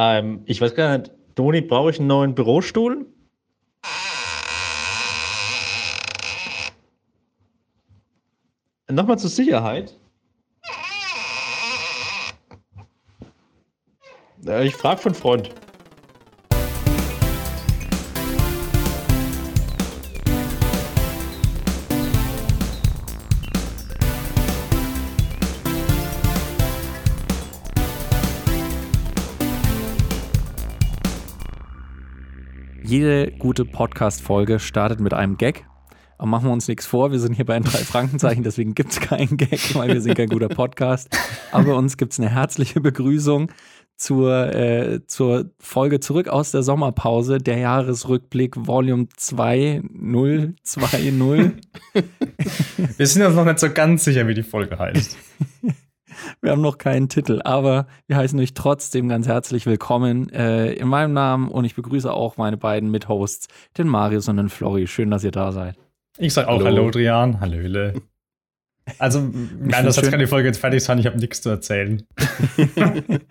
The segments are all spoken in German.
Ähm, ich weiß gar nicht, Toni, brauche ich einen neuen Bürostuhl? Nochmal zur Sicherheit. Äh, Ich frage von Freund. Gute Podcast-Folge startet mit einem Gag. Aber machen wir uns nichts vor, wir sind hier bei den drei Frankenzeichen, deswegen gibt es keinen Gag, weil wir sind kein guter Podcast. Aber uns gibt es eine herzliche Begrüßung zur, äh, zur Folge zurück aus der Sommerpause, der Jahresrückblick Volume 2020. Wir sind uns noch nicht so ganz sicher, wie die Folge heißt. Wir haben noch keinen Titel, aber wir heißen euch trotzdem ganz herzlich willkommen äh, in meinem Namen und ich begrüße auch meine beiden Mithosts, den Marius und den Flori. Schön, dass ihr da seid. Ich sag auch Hallo, Drian. Hallöle. Also, nein, das kann die Folge jetzt fertig sein. Ich habe nichts zu erzählen.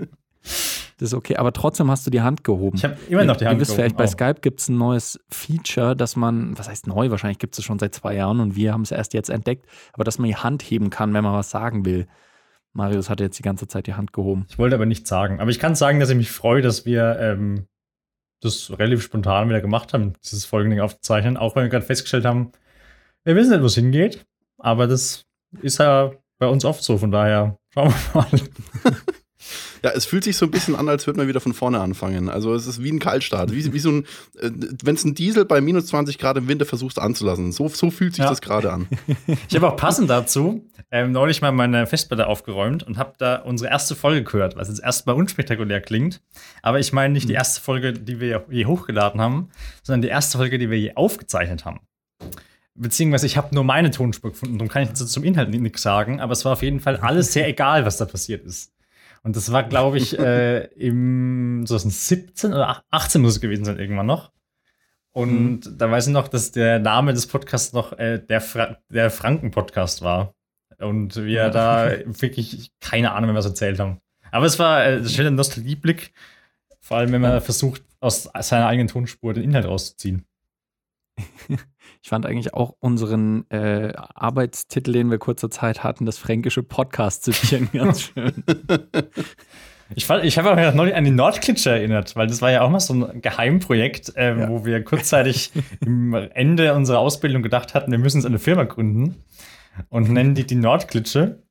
Das ist okay, aber trotzdem hast du die Hand gehoben. Ich habe immer noch die Hand Ihr wisst vielleicht, bei gehoben. Skype gibt es ein neues Feature, dass man, was heißt neu, wahrscheinlich gibt es schon seit zwei Jahren und wir haben es erst jetzt entdeckt, aber dass man die Hand heben kann, wenn man was sagen will. Marius hat jetzt die ganze Zeit die Hand gehoben. Ich wollte aber nichts sagen. Aber ich kann sagen, dass ich mich freue, dass wir ähm, das relativ spontan wieder gemacht haben, dieses Folgending aufzuzeichnen. Auch wenn wir gerade festgestellt haben, wir wissen nicht, wo es hingeht. Aber das ist ja bei uns oft so. Von daher schauen wir mal. Ja, es fühlt sich so ein bisschen an, als würde man wieder von vorne anfangen. Also es ist wie ein Kaltstart. Wie, wie so ein, äh, wenn es ein Diesel bei minus 20 Grad im Winter versuchst anzulassen. So, so fühlt sich Ja. das gerade an. Ich habe auch passend dazu ähm, neulich mal meine Festplatte aufgeräumt und habe da unsere erste Folge gehört, was jetzt erstmal unspektakulär klingt. Aber ich meine nicht die erste Folge, die wir je hochgeladen haben, sondern die erste Folge, die wir je aufgezeichnet haben. Beziehungsweise ich habe nur meine Tonspur gefunden, darum kann ich jetzt zum Inhalt ni- nichts sagen, aber es war auf jeden Fall alles sehr egal, was da passiert ist. Und das war, glaube ich, äh, im 2017 oder 18 muss es gewesen sein, irgendwann noch. Und da weiß ich noch, dass der Name des Podcasts noch äh, der, Fra der Franken-Podcast war. Und wir da wirklich keine Ahnung, mehr was erzählt haben. Aber es war äh, ein schöner Nostalgieblick, vor allem wenn man versucht, aus seiner eigenen Tonspur den Inhalt rauszuziehen. Ich fand eigentlich auch unseren äh, Arbeitstitel, den wir kurzer Zeit hatten, das fränkische Podcast-Süppchen ganz schön. Ich, fand- ich habe auch neulich an die Nordklitsche erinnert, weil das war ja auch mal so ein Geheimprojekt, ähm, Ja. wo wir kurzzeitig im Ende unserer Ausbildung gedacht hatten, wir müssen uns eine Firma gründen und nennen die die Nordklitsche.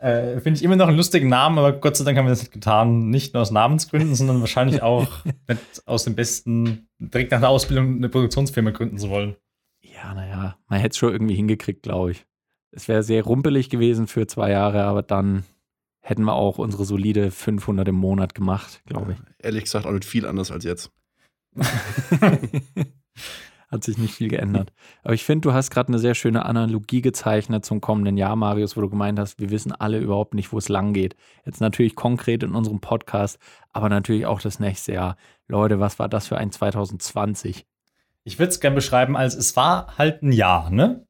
Äh, Finde ich immer noch einen lustigen Namen, aber Gott sei Dank haben wir das nicht getan. Nicht nur aus Namensgründen, sondern wahrscheinlich auch nicht aus dem besten, direkt nach der Ausbildung eine Produktionsfirma gründen zu wollen. Ja, naja, man hätte es schon irgendwie hingekriegt, glaube ich. Es wäre sehr rumpelig gewesen für zwei Jahre, aber dann hätten wir auch unsere solide 500 im Monat gemacht, glaube ich. Ehrlich gesagt auch nicht viel anders als jetzt. Hat sich nicht viel geändert. Aber ich finde, du hast gerade eine sehr schöne Analogie gezeichnet zum kommenden Jahr, Marius, wo du gemeint hast, wir wissen alle überhaupt nicht, wo es lang geht. Jetzt natürlich konkret in unserem Podcast, aber natürlich auch das nächste Jahr. Leute, was war das für ein 2020? Ich würde es gerne beschreiben als, es war halt ein Jahr, ne?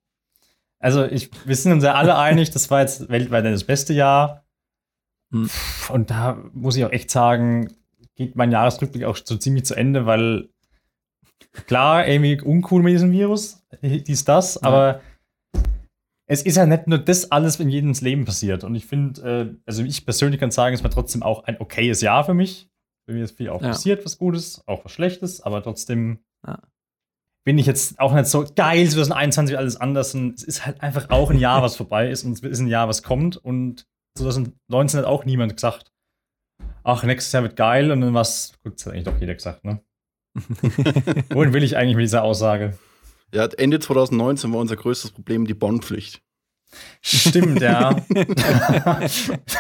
Also, ich, wir sind uns ja alle einig, das war jetzt weltweit das beste Jahr. Hm. Und da muss ich auch echt sagen, geht mein Jahresrückblick auch so ziemlich zu Ende, weil klar, irgendwie uncool mit diesem Virus, dies, das, aber es ist ja nicht nur das alles in jedem Leben passiert. Und ich finde, äh, also ich persönlich kann sagen, es war trotzdem auch ein okayes Jahr für mich. Bei mir ist viel auch Ja. passiert, was Gutes, auch was Schlechtes, aber trotzdem Ja. Bin ich jetzt auch nicht so geil, 2021 wird alles anders. Und es ist halt einfach auch ein Jahr, was vorbei ist und es ist ein Jahr, was kommt. Und 2019 hat auch niemand gesagt, ach, nächstes Jahr wird geil und dann was, gut, das hat eigentlich doch jeder gesagt, ne? Wohin will ich eigentlich mit dieser Aussage? Ja, Ende 2019 war unser größtes Problem die Bonnpflicht. Stimmt, ja. da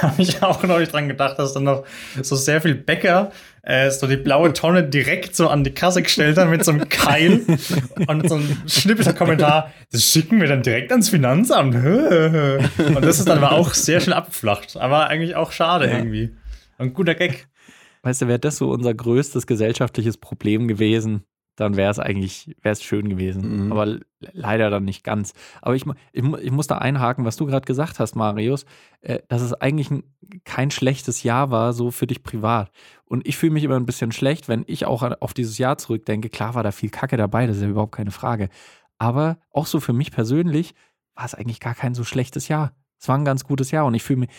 habe ich auch neulich dran gedacht, dass dann noch so sehr viel Bäcker äh, so die blaue Tonne direkt so an die Kasse gestellt haben mit so einem Keil und so einem schnippischer Kommentar, das schicken wir dann direkt ans Finanzamt. und das ist dann aber auch sehr schnell abgeflacht. Aber eigentlich auch schade Ja. irgendwie. Ein guter Gag. Weißt du, wäre das so unser größtes gesellschaftliches Problem gewesen, dann wäre es eigentlich, wäre es schön gewesen. Mhm. Aber leider dann nicht ganz. Aber ich, ich, ich muss da einhaken, was du gerade gesagt hast, Marius, äh, dass es eigentlich ein, kein schlechtes Jahr war, so für dich privat. Und ich fühle mich immer ein bisschen schlecht, wenn ich auch auf dieses Jahr zurückdenke. Klar war da viel Kacke dabei, das ist ja überhaupt keine Frage. Aber auch so für mich persönlich war es eigentlich gar kein so schlechtes Jahr. Es war ein ganz gutes Jahr und ich fühle mich,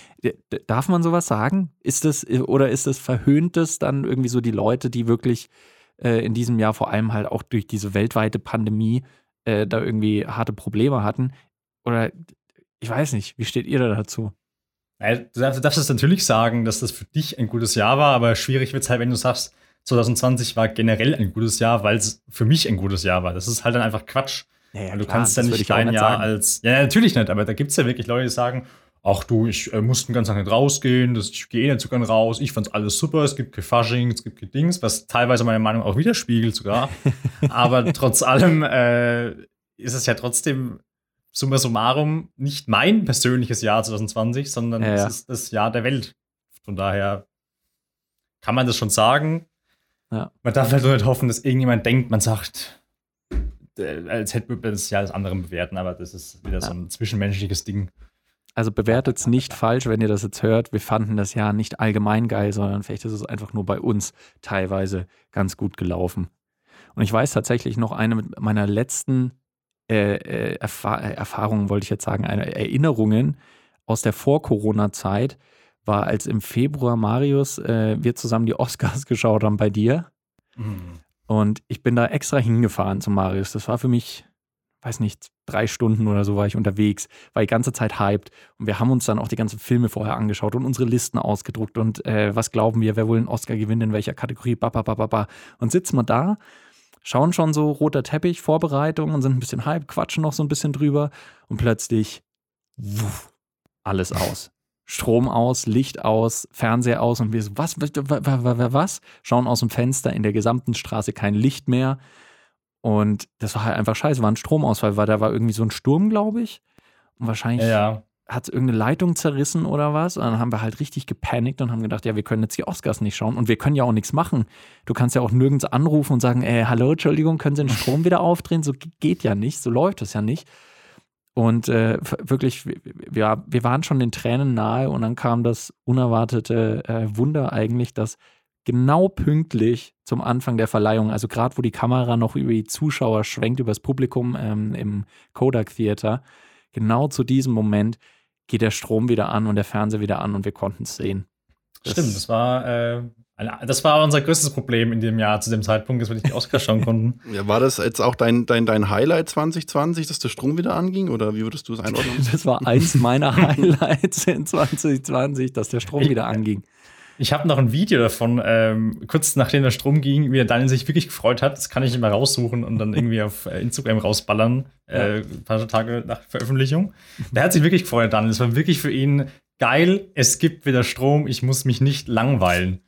darf man sowas sagen? Ist das, oder ist das verhöhntes dann irgendwie so die Leute, die wirklich äh, in diesem Jahr vor allem halt auch durch diese weltweite Pandemie äh, da irgendwie harte Probleme hatten? Oder ich weiß nicht, wie steht ihr da dazu? Du darfst, du darfst es natürlich sagen, dass das für dich ein gutes Jahr war, aber schwierig wird es halt, wenn du sagst, 2020 war generell ein gutes Jahr, weil es für mich ein gutes Jahr war. Das ist halt dann einfach Quatsch. Ja, du kannst ja nicht dein nicht Jahr sagen. als. Ja, natürlich nicht, aber da gibt es ja wirklich Leute, die sagen, ach du, ich äh, musste den ganzen Tag nicht rausgehen, das, ich gehe eh nicht so gern raus, ich fand's alles super, es gibt kein Fasching, es gibt kein Dings, was teilweise meine Meinung auch widerspiegelt sogar. aber trotz allem äh, ist es ja trotzdem summa summarum nicht mein persönliches Jahr 2020, sondern Ja, es ja. ist das Jahr der Welt. Von daher kann man das schon sagen. Ja. Man darf halt nur nicht hoffen, dass irgendjemand denkt, man sagt, äh, als hätte man das Jahr des anderen bewerten, aber das ist wieder so ein zwischenmenschliches Ding. Also bewertet es nicht falsch, wenn ihr das jetzt hört. Wir fanden das Jahr nicht allgemein geil, sondern vielleicht ist es einfach nur bei uns teilweise ganz gut gelaufen. Und ich weiß tatsächlich noch eine meiner letzten äh, äh, Erfa äh, Erfahrungen, wollte ich jetzt sagen, eine Erinnerungen aus der Vor-Corona-Zeit war, als im Februar Marius äh, wir zusammen die Oscars geschaut haben bei dir. Und ich bin da extra hingefahren zu Marius. Das war für mich, weiß nicht, drei Stunden oder so war ich unterwegs, war die ganze Zeit hyped. Und wir haben uns dann auch die ganzen Filme vorher angeschaut und unsere Listen ausgedruckt und äh, was glauben wir, wer wohl einen Oscar gewinnt, in welcher Kategorie, ba. Und sitzen wir da, schauen schon so roter Teppich, Vorbereitung und sind ein bisschen hyped, quatschen noch so ein bisschen drüber und plötzlich wuff, alles aus. Strom aus, Licht aus, Fernseher aus und wir so, was, was, was, was, was? Schauen aus dem Fenster, in der gesamten Straße kein Licht mehr. Und das war halt einfach scheiße, war ein Stromausfall, weil da war irgendwie so ein Sturm, glaube ich. Und wahrscheinlich Ja, hat es irgendeine Leitung zerrissen oder was. Und dann haben wir halt richtig gepanikt und haben gedacht, ja, wir können jetzt die Oscars nicht schauen und wir können ja auch nichts machen. Du kannst ja auch nirgends anrufen und sagen, äh, hallo, Entschuldigung, können Sie den Strom wieder aufdrehen? So ge- geht ja nicht, so läuft es ja nicht. Und äh, wirklich, wir, wir, wir waren schon den Tränen nahe und dann kam das unerwartete äh, Wunder eigentlich, dass genau pünktlich zum Anfang der Verleihung, also gerade wo die Kamera noch über die Zuschauer schwenkt, über das Publikum ähm, im Kodak Theater, genau zu diesem Moment geht der Strom wieder an und der Fernseher wieder an und wir konnten es sehen. Das- Stimmt, das war, äh, eine, das war unser größtes Problem in dem Jahr zu dem Zeitpunkt, dass wir nicht die Oscars schauen konnten. Ja, war das jetzt auch dein, dein, dein Highlight 2020, dass der Strom wieder anging? Oder wie würdest du es einordnen? Das war eins meiner Highlights in 2020, dass der Strom wieder anging. Ich habe noch ein Video davon, ähm, kurz nachdem der Strom ging, wie der Daniel sich wirklich gefreut hat. Das kann ich immer raussuchen und dann irgendwie auf äh, Instagram rausballern, äh, ein paar Tage nach Veröffentlichung. Der hat sich wirklich gefreut, Daniel. Es war wirklich für ihn geil. Es gibt wieder Strom. Ich muss mich nicht langweilen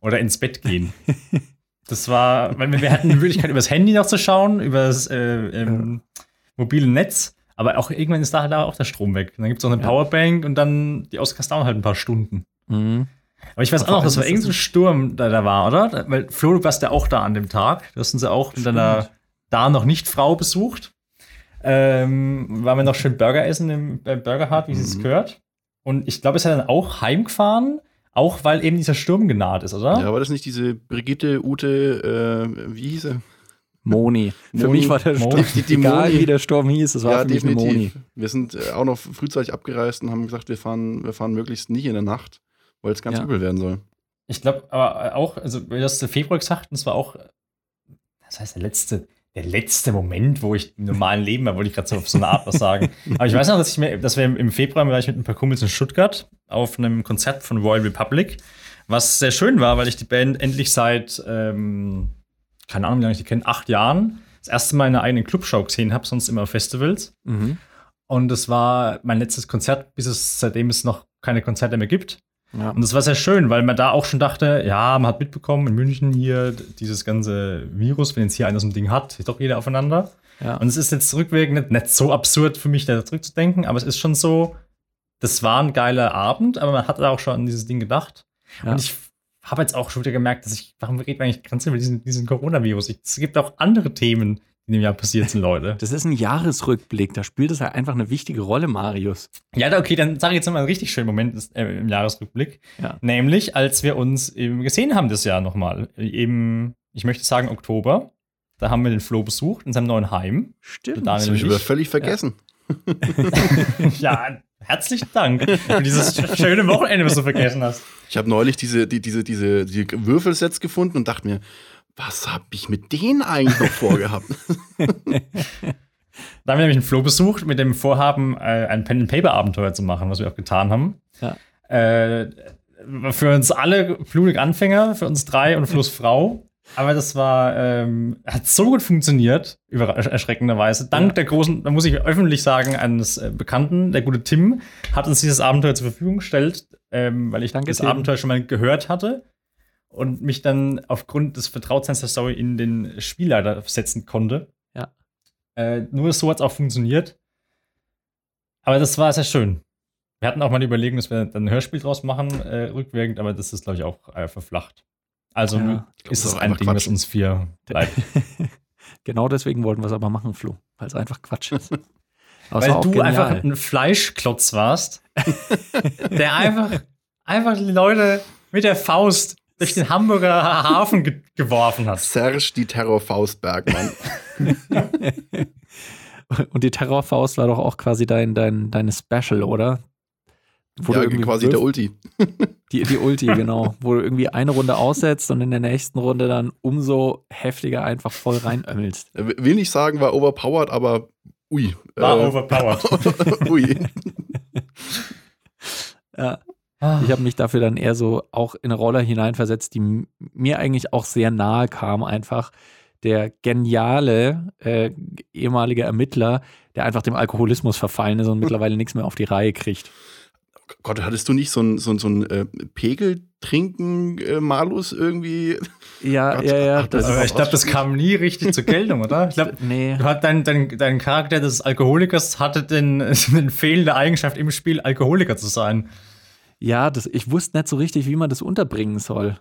oder ins Bett gehen. Das war, weil wir, hatten die Möglichkeit, übers Handy noch zu schauen, über das äh, ähm, mobile Netz. Aber auch irgendwann ist da halt auch der Strom weg. Und dann gibt es noch eine. Powerbank und dann die Oscars dauern halt ein paar Stunden. Mhm. Aber ich weiß Aber auch noch, das war ist irgendein das Sturm, der da war, oder? Weil Flo, du warst ja auch da an dem Tag. Du hast uns ja auch mit deiner da noch nicht Frau besucht. Ähm, waren wir noch schön Burger essen im äh, Burger Hut, wie es Mhm. gehört. Und ich glaube, es hat dann auch heimgefahren, auch weil eben dieser Sturm genaht ist, oder? Ja, war das nicht diese Brigitte, Ute, äh, wie hieß sie? Moni. Für Moni. mich war der. Sturm, Die- die egal Moni. wie der Sturm hieß, es war ja, für mich eine Moni. definitiv. Wir sind äh, auch noch frühzeitig abgereist und haben gesagt, wir fahren, wir fahren möglichst nicht in der Nacht, weil es ganz Ja. übel werden soll. Ich glaube, aber auch, also, weil das im Februar gesagt, und das war auch, das heißt, der letzte, der letzte Moment, wo ich im normalen Leben war, wollte ich gerade so auf so eine Art was sagen. Aber ich weiß noch, dass, ich mir, dass wir im Februar war ich mit ein paar Kumpels in Stuttgart auf einem Konzert von Royal Republic, was sehr schön war, weil ich die Band endlich seit, ähm, keine Ahnung, wie lange ich die kenne, acht Jahren, das erste Mal in einer eigenen Clubshow gesehen habe, sonst immer auf Festivals. Mhm. Und das war mein letztes Konzert, bis es seitdem es noch keine Konzerte mehr gibt. Ja. Und das war sehr schön, weil man da auch schon dachte, ja, man hat mitbekommen, in München hier dieses ganze Virus, wenn jetzt hier einer so ein Ding hat, ist doch jeder aufeinander. Ja. Und es ist jetzt rückwirkend nicht, nicht so absurd für mich, da zurückzudenken, aber es ist schon so, das war ein geiler Abend, aber man hat da auch schon an dieses Ding gedacht. Ja. Und ich habe jetzt auch schon wieder gemerkt, dass ich, warum reden wir eigentlich ganz über diesen, diesen Coronavirus? Ich- Es gibt auch andere Themen, in dem Jahr passiert sind, Leute. Das ist ein Jahresrückblick, da spielt es halt einfach eine wichtige Rolle, Marius. Ja, okay, dann sage ich jetzt nochmal einen richtig schönen Moment ist, äh, im Jahresrückblick. Ja. Nämlich, als wir uns eben gesehen haben das Jahr nochmal. Eben, ich möchte sagen Oktober. Da haben wir den Flo besucht in seinem neuen Heim. Stimmt. Das habe ich über völlig vergessen. Ja, herzlichen Dank für dieses schöne Wochenende, was du vergessen hast. Ich habe neulich diese, die, diese, diese, die Würfelsets gefunden und dachte mir, was habe ich mit denen eigentlich noch vorgehabt? Da haben wir nämlich einen Flo besucht mit dem Vorhaben, äh, ein Pen-and-Paper-Abenteuer zu machen, was wir auch getan haben. Ja. Äh, für uns alle blutig Anfänger, für uns drei und Flo's Frau. Aber das war, ähm, hat so gut funktioniert, über, erschreckenderweise. Dank Ja. der großen, da muss ich öffentlich sagen, eines äh, Bekannten, der gute Tim, hat uns dieses Abenteuer zur Verfügung gestellt, ähm, weil ich Danke, das Tim. Abenteuer schon mal gehört hatte und mich dann aufgrund des Vertrautseins der Story in den Spielleiter setzen konnte. Ja. Äh, nur so hat es auch funktioniert. Aber das war sehr schön. Wir hatten auch mal die Überlegung, dass wir dann ein Hörspiel draus machen, äh, rückwirkend, aber das ist, glaube ich, auch äh, verflacht. Also Ja. Glaub, ist das es ein Ding, Quatsch. uns vier bleibt. Genau deswegen wollten wir es aber machen, Flo. Weil es einfach Quatsch ist. Weil du genial. einfach ein Fleischklotz warst, der einfach, einfach die Leute mit der Faust durch den Hamburger Hafen ge geworfen hat. Serge die Terrorfaust Bergmann. Und die Terrorfaust war doch auch quasi dein, dein, deine Special, oder? Wo du ja, irgendwie quasi der wirf- Ulti. Die, die Ulti, genau. Wo du irgendwie eine Runde aussetzt und in der nächsten Runde dann umso heftiger einfach voll reinömmelst. Er Will nicht sagen, war overpowered, aber ui. War Äh, overpowered. ui. Ja. Ich habe mich dafür dann eher so auch in eine Rolle hineinversetzt, die mir eigentlich auch sehr nahe kam, einfach der geniale äh, ehemalige Ermittler, der einfach dem Alkoholismus verfallen ist und mittlerweile nichts mehr auf die Reihe kriegt. Gott, hattest du nicht so ein, so ein, so ein äh, Pegeltrinken-Malus irgendwie? Ja, Gott, ja, ja. ach, Das das ich glaube, das kam nie richtig zur Geltung, oder? Ich glaube, nee. du hat dein, dein, dein Charakter des Alkoholikers hatte den, den fehlende Eigenschaft im Spiel, Alkoholiker zu sein. Ja, das, ich wusste nicht so richtig, wie man das unterbringen soll.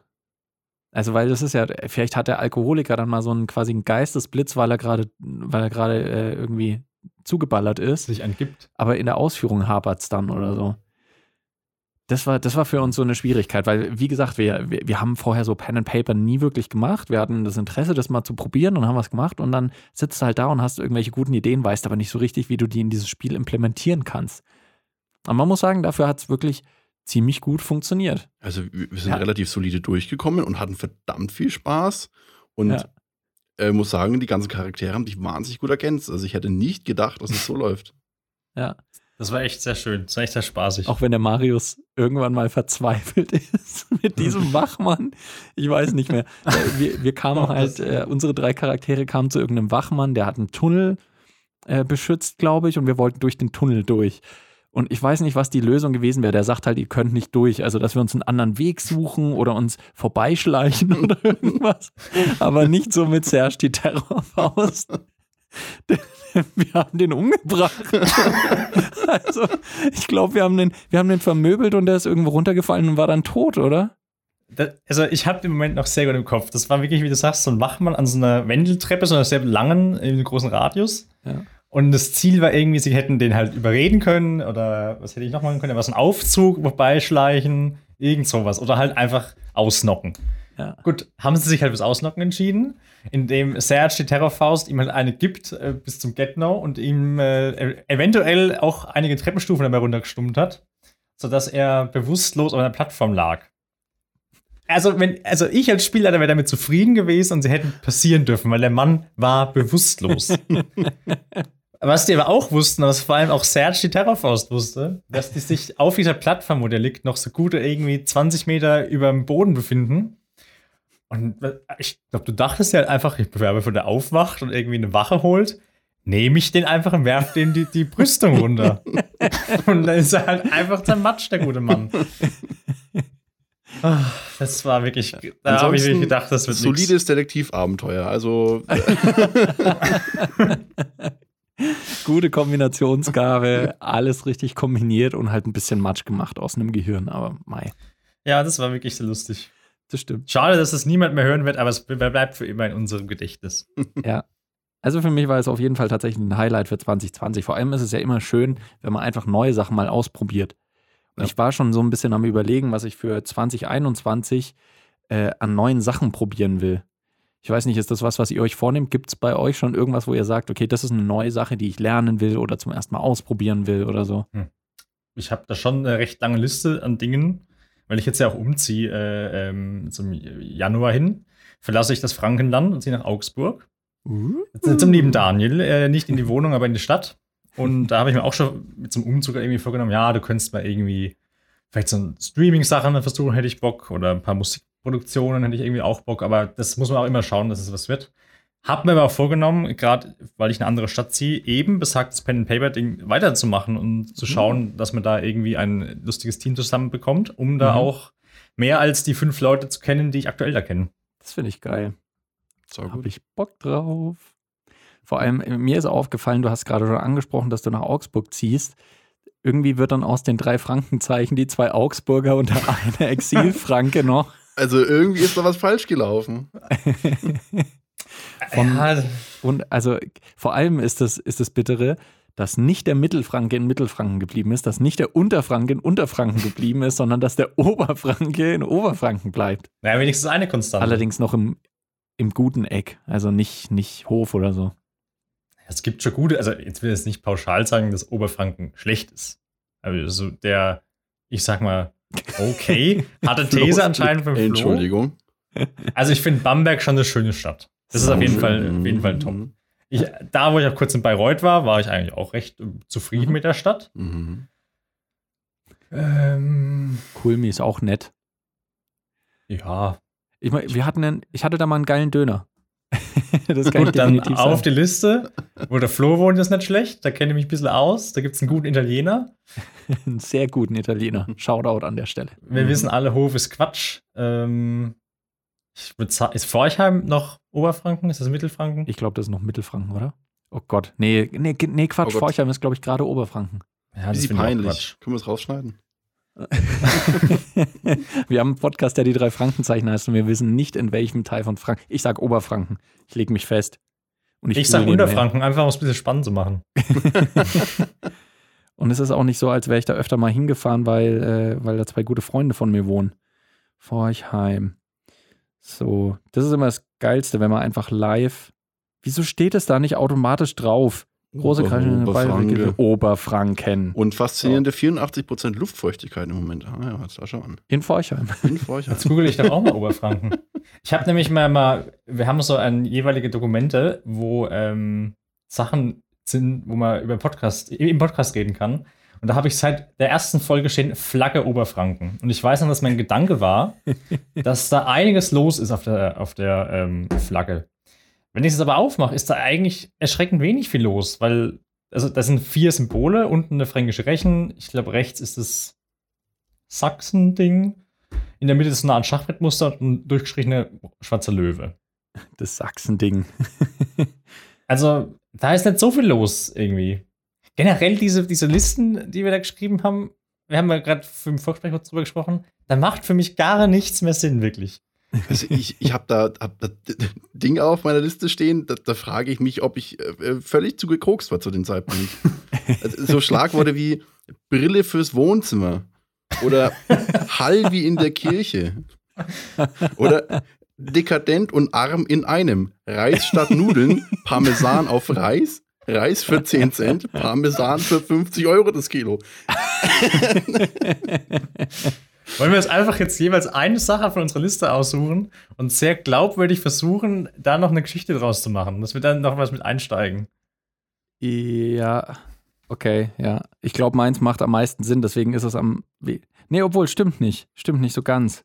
Also, weil das ist ja, vielleicht hat der Alkoholiker dann mal so einen quasi einen Geistesblitz, weil er gerade, weil er gerade äh, irgendwie zugeballert ist. Sich angibt. aber in der Ausführung hapert es dann oder so. Das war, das war für uns so eine Schwierigkeit, weil, wie gesagt, wir, wir, wir haben vorher so Pen and Paper nie wirklich gemacht. Wir hatten das Interesse, das mal zu probieren und haben was gemacht und dann sitzt du halt da und hast irgendwelche guten Ideen, weißt aber nicht so richtig, wie du die in dieses Spiel implementieren kannst. Aber man muss sagen, dafür hat es wirklich ziemlich gut funktioniert. Also, wir sind Ja. relativ solide durchgekommen und hatten verdammt viel Spaß. Und Ja. äh, muss sagen, die ganzen Charaktere haben dich wahnsinnig gut ergänzt. Also, ich hätte nicht gedacht, dass es so läuft. Ja. Das war echt sehr schön. Das war echt sehr spaßig. Auch wenn der Marius irgendwann mal verzweifelt ist mit diesem Wachmann. Ich weiß nicht mehr. Äh, Wir, wir kamen Doch, halt, äh, unsere drei Charaktere kamen zu irgendeinem Wachmann, der hat einen Tunnel äh, beschützt, glaube ich, und wir wollten durch den Tunnel durch. Und ich weiß nicht, was die Lösung gewesen wäre. Der sagt halt, ihr könnt nicht durch. Also, dass wir uns einen anderen Weg suchen oder uns vorbeischleichen oder irgendwas. Aber nicht so mit Serge die Terrorfaust. Wir haben den umgebracht. Also, ich glaube, wir, haben den- wir haben den vermöbelt und der ist irgendwo runtergefallen und war dann tot, oder? Da, also ich habe den Moment noch sehr gut im Kopf. Das war wirklich, wie du sagst, so ein Wachmann an so einer Wendeltreppe, so einer sehr langen, in einem großen Radius. Ja. Und das Ziel war irgendwie, sie hätten den halt überreden können oder was hätte ich noch machen können? Was ein Aufzug vorbeischleichen, irgend sowas. Oder halt einfach ausnocken. Ja. Gut, haben sie sich halt fürs Ausnocken entschieden, indem Serge die Terrorfaust ihm halt eine gibt äh, bis zum Get-No und ihm äh, eventuell auch einige Treppenstufen dabei runtergestummt hat, sodass er bewusstlos auf einer Plattform lag. Also, wenn, also ich als Spielleiter wäre damit zufrieden gewesen und sie hätten passieren dürfen, weil der Mann war bewusstlos. Was die aber auch wussten, was vor allem auch Serge die Terrorfaust wusste, dass die sich auf dieser Plattform, wo der liegt, noch so gute irgendwie 20 Meter über dem Boden befinden. Und ich glaube, du dachtest ja halt einfach, ich bewerbe, bevor der aufwacht und irgendwie eine Wache holt, nehme ich den einfach und werfe den die, die Brüstung runter. und dann ist er halt einfach zermatscht, der gute Mann. Ah, Das war wirklich, da habe ich wirklich gedacht, das wird Solides. Detektivabenteuer. Also, Gute Kombinationsgabe, alles richtig kombiniert und halt ein bisschen Matsch gemacht aus einem Gehirn, aber mei. Ja, das war wirklich sehr lustig. das stimmt. Schade, dass es niemand mehr hören wird, aber es bleibt für immer in unserem Gedächtnis. Ja. Also für mich war es auf jeden Fall tatsächlich ein Highlight für 2020. Vor allem ist es ja immer schön, wenn man einfach neue Sachen mal ausprobiert. Und Ja. ich war schon so ein bisschen am Überlegen, was ich für 2021 äh, an neuen Sachen probieren will. Ich weiß nicht, ist das was, was ihr euch vornehmt? Gibt es bei euch schon irgendwas, wo ihr sagt, okay, das ist eine neue Sache, die ich lernen will oder zum ersten Mal ausprobieren will oder so? Ich habe da schon eine recht lange Liste an Dingen, weil ich jetzt ja auch umziehe äh, ähm, zum Januar hin. Verlasse ich das Frankenland und ziehe nach Augsburg. Zum lieben Daniel, äh, nicht in die Wohnung, aber in die Stadt. Und da habe ich mir auch schon mit zum Umzug irgendwie vorgenommen, ja, du könntest mal irgendwie vielleicht so ein Streaming-Sachen versuchen, hätte ich Bock. Oder ein paar Musikproduktionen hätte ich irgendwie auch Bock. Aber das muss man auch immer schauen, dass es was wird. Hab mir aber auch vorgenommen, gerade weil ich in eine andere Stadt ziehe, eben besagtes Pen-and-Paper-Ding weiterzumachen und zu schauen, dass man da irgendwie ein lustiges Team zusammenbekommt, um da Mhm. auch mehr als die fünf Leute zu kennen, die ich aktuell da kenne. Das finde ich geil. So Habe ich Bock drauf. Vor allem, äh, mir ist aufgefallen, du hast gerade schon angesprochen, dass du nach Augsburg ziehst. Irgendwie wird dann aus den drei Frankenzeichen die zwei Augsburger und der eine Exilfranke noch. Also irgendwie ist da was falsch gelaufen. Von- ja, Und also vor allem ist das, ist das Bittere, dass nicht der Mittelfranke in Mittelfranken geblieben ist, dass nicht der Unterfranke in Unterfranken geblieben ist, sondern dass der Oberfranke in Oberfranken bleibt. naja, wenigstens eine Konstante. Allerdings noch im, im guten Eck, also nicht, nicht Hof oder so. Es gibt schon gute, also jetzt will ich jetzt nicht pauschal sagen, dass Oberfranken schlecht ist. Also der, ich sag mal, okay, hatte These anscheinend für Flo. Entschuldigung. Also ich finde Bamberg schon eine schöne Stadt. Das ist auf jeden Fall, auf jeden Fall top. Mhm. Ich, da, wo ich auch kurz in Bayreuth war, war ich eigentlich auch recht äh, zufrieden mit der Stadt. Mhm. Ähm, Kulmi ist auch nett. ja, Ich, mein, wir hatten einen, ich hatte da mal einen geilen Döner. das kann ich gut, dann definitiv auf die Liste. Wo der Flo wohnt, ist nicht schlecht. Da kenne ich mich ein bisschen aus. Da gibt es einen guten Italiener. Einen sehr guten Italiener. Shoutout an der Stelle. Wir Mhm. wissen alle, Hof ist Quatsch. Ähm, ist Forchheim noch Oberfranken? Ist das Mittelfranken? Ich glaube, das ist noch Mittelfranken, oder? Oh Gott. Nee, nee, nee Quatsch. Oh Gott. Forchheim ist, glaube ich, gerade Oberfranken. ja, ich auch peinlich. Quatsch. Können wir es rausschneiden? wir haben einen Podcast, der die drei Frankenzeichen heißt und wir wissen nicht, in welchem Teil von Franken. Ich sag Oberfranken. Ich lege mich fest. Und Ich, google sag. Unterfranken, einfach um es ein bisschen spannend zu machen. Und es ist auch nicht so, als wäre ich da öfter mal hingefahren, weil, äh, weil da zwei gute Freunde von mir wohnen. Forchheim. So, das ist immer das Geilste, wenn man einfach live. Wieso steht es da nicht automatisch drauf? Große Kreise, Oberfranke. Oberfranken. Und faszinierende 84% Luftfeuchtigkeit im Moment. Ah ja, jetzt schau an. In Forchheim. In Forchheim. Jetzt google ich doch auch mal Oberfranken. Ich habe nämlich mal, mal, wir haben so ein jeweilige Dokumente, wo ähm, Sachen sind, wo man über Podcast, im Podcast reden kann. Und da habe ich seit der ersten Folge stehen Flagge Oberfranken. Und ich weiß noch, dass mein Gedanke war, dass da einiges los ist auf der, auf der ähm, Flagge. Wenn ich es aber aufmache, ist da eigentlich erschreckend wenig viel los, weil also das sind vier Symbole, unten eine fränkische Rechen, ich glaube rechts ist das Sachsen-Ding, in der Mitte ist eine Art Schachbrettmuster und ein durchgestrichener schwarzer Löwe. Das Sachsen-Ding. Also, da ist nicht so viel los irgendwie. Generell diese, diese Listen, die wir da geschrieben haben, wir haben ja gerade im Vorgespräch kurz drüber gesprochen, da macht für mich gar nichts mehr Sinn, wirklich. Also ich ich habe da, hab da Ding auf meiner Liste stehen, da, da frage ich mich, ob ich äh, völlig zu gekokst war zu dem Zeitpunkt. Also so Schlagworte wie Brille fürs Wohnzimmer oder Hall wie in der Kirche oder dekadent und arm in einem. Reis statt Nudeln, Parmesan auf Reis, Reis für 10 Cent, Parmesan für 50 Euro das Kilo. Wollen wir jetzt einfach jetzt jeweils eine Sache von unserer Liste aussuchen und sehr glaubwürdig versuchen, da noch eine Geschichte draus zu machen, dass wir dann noch was mit einsteigen. Ja, okay, ja. Ich glaube, meins macht am meisten Sinn, deswegen ist es am. Nee, obwohl, stimmt nicht. Stimmt nicht so ganz.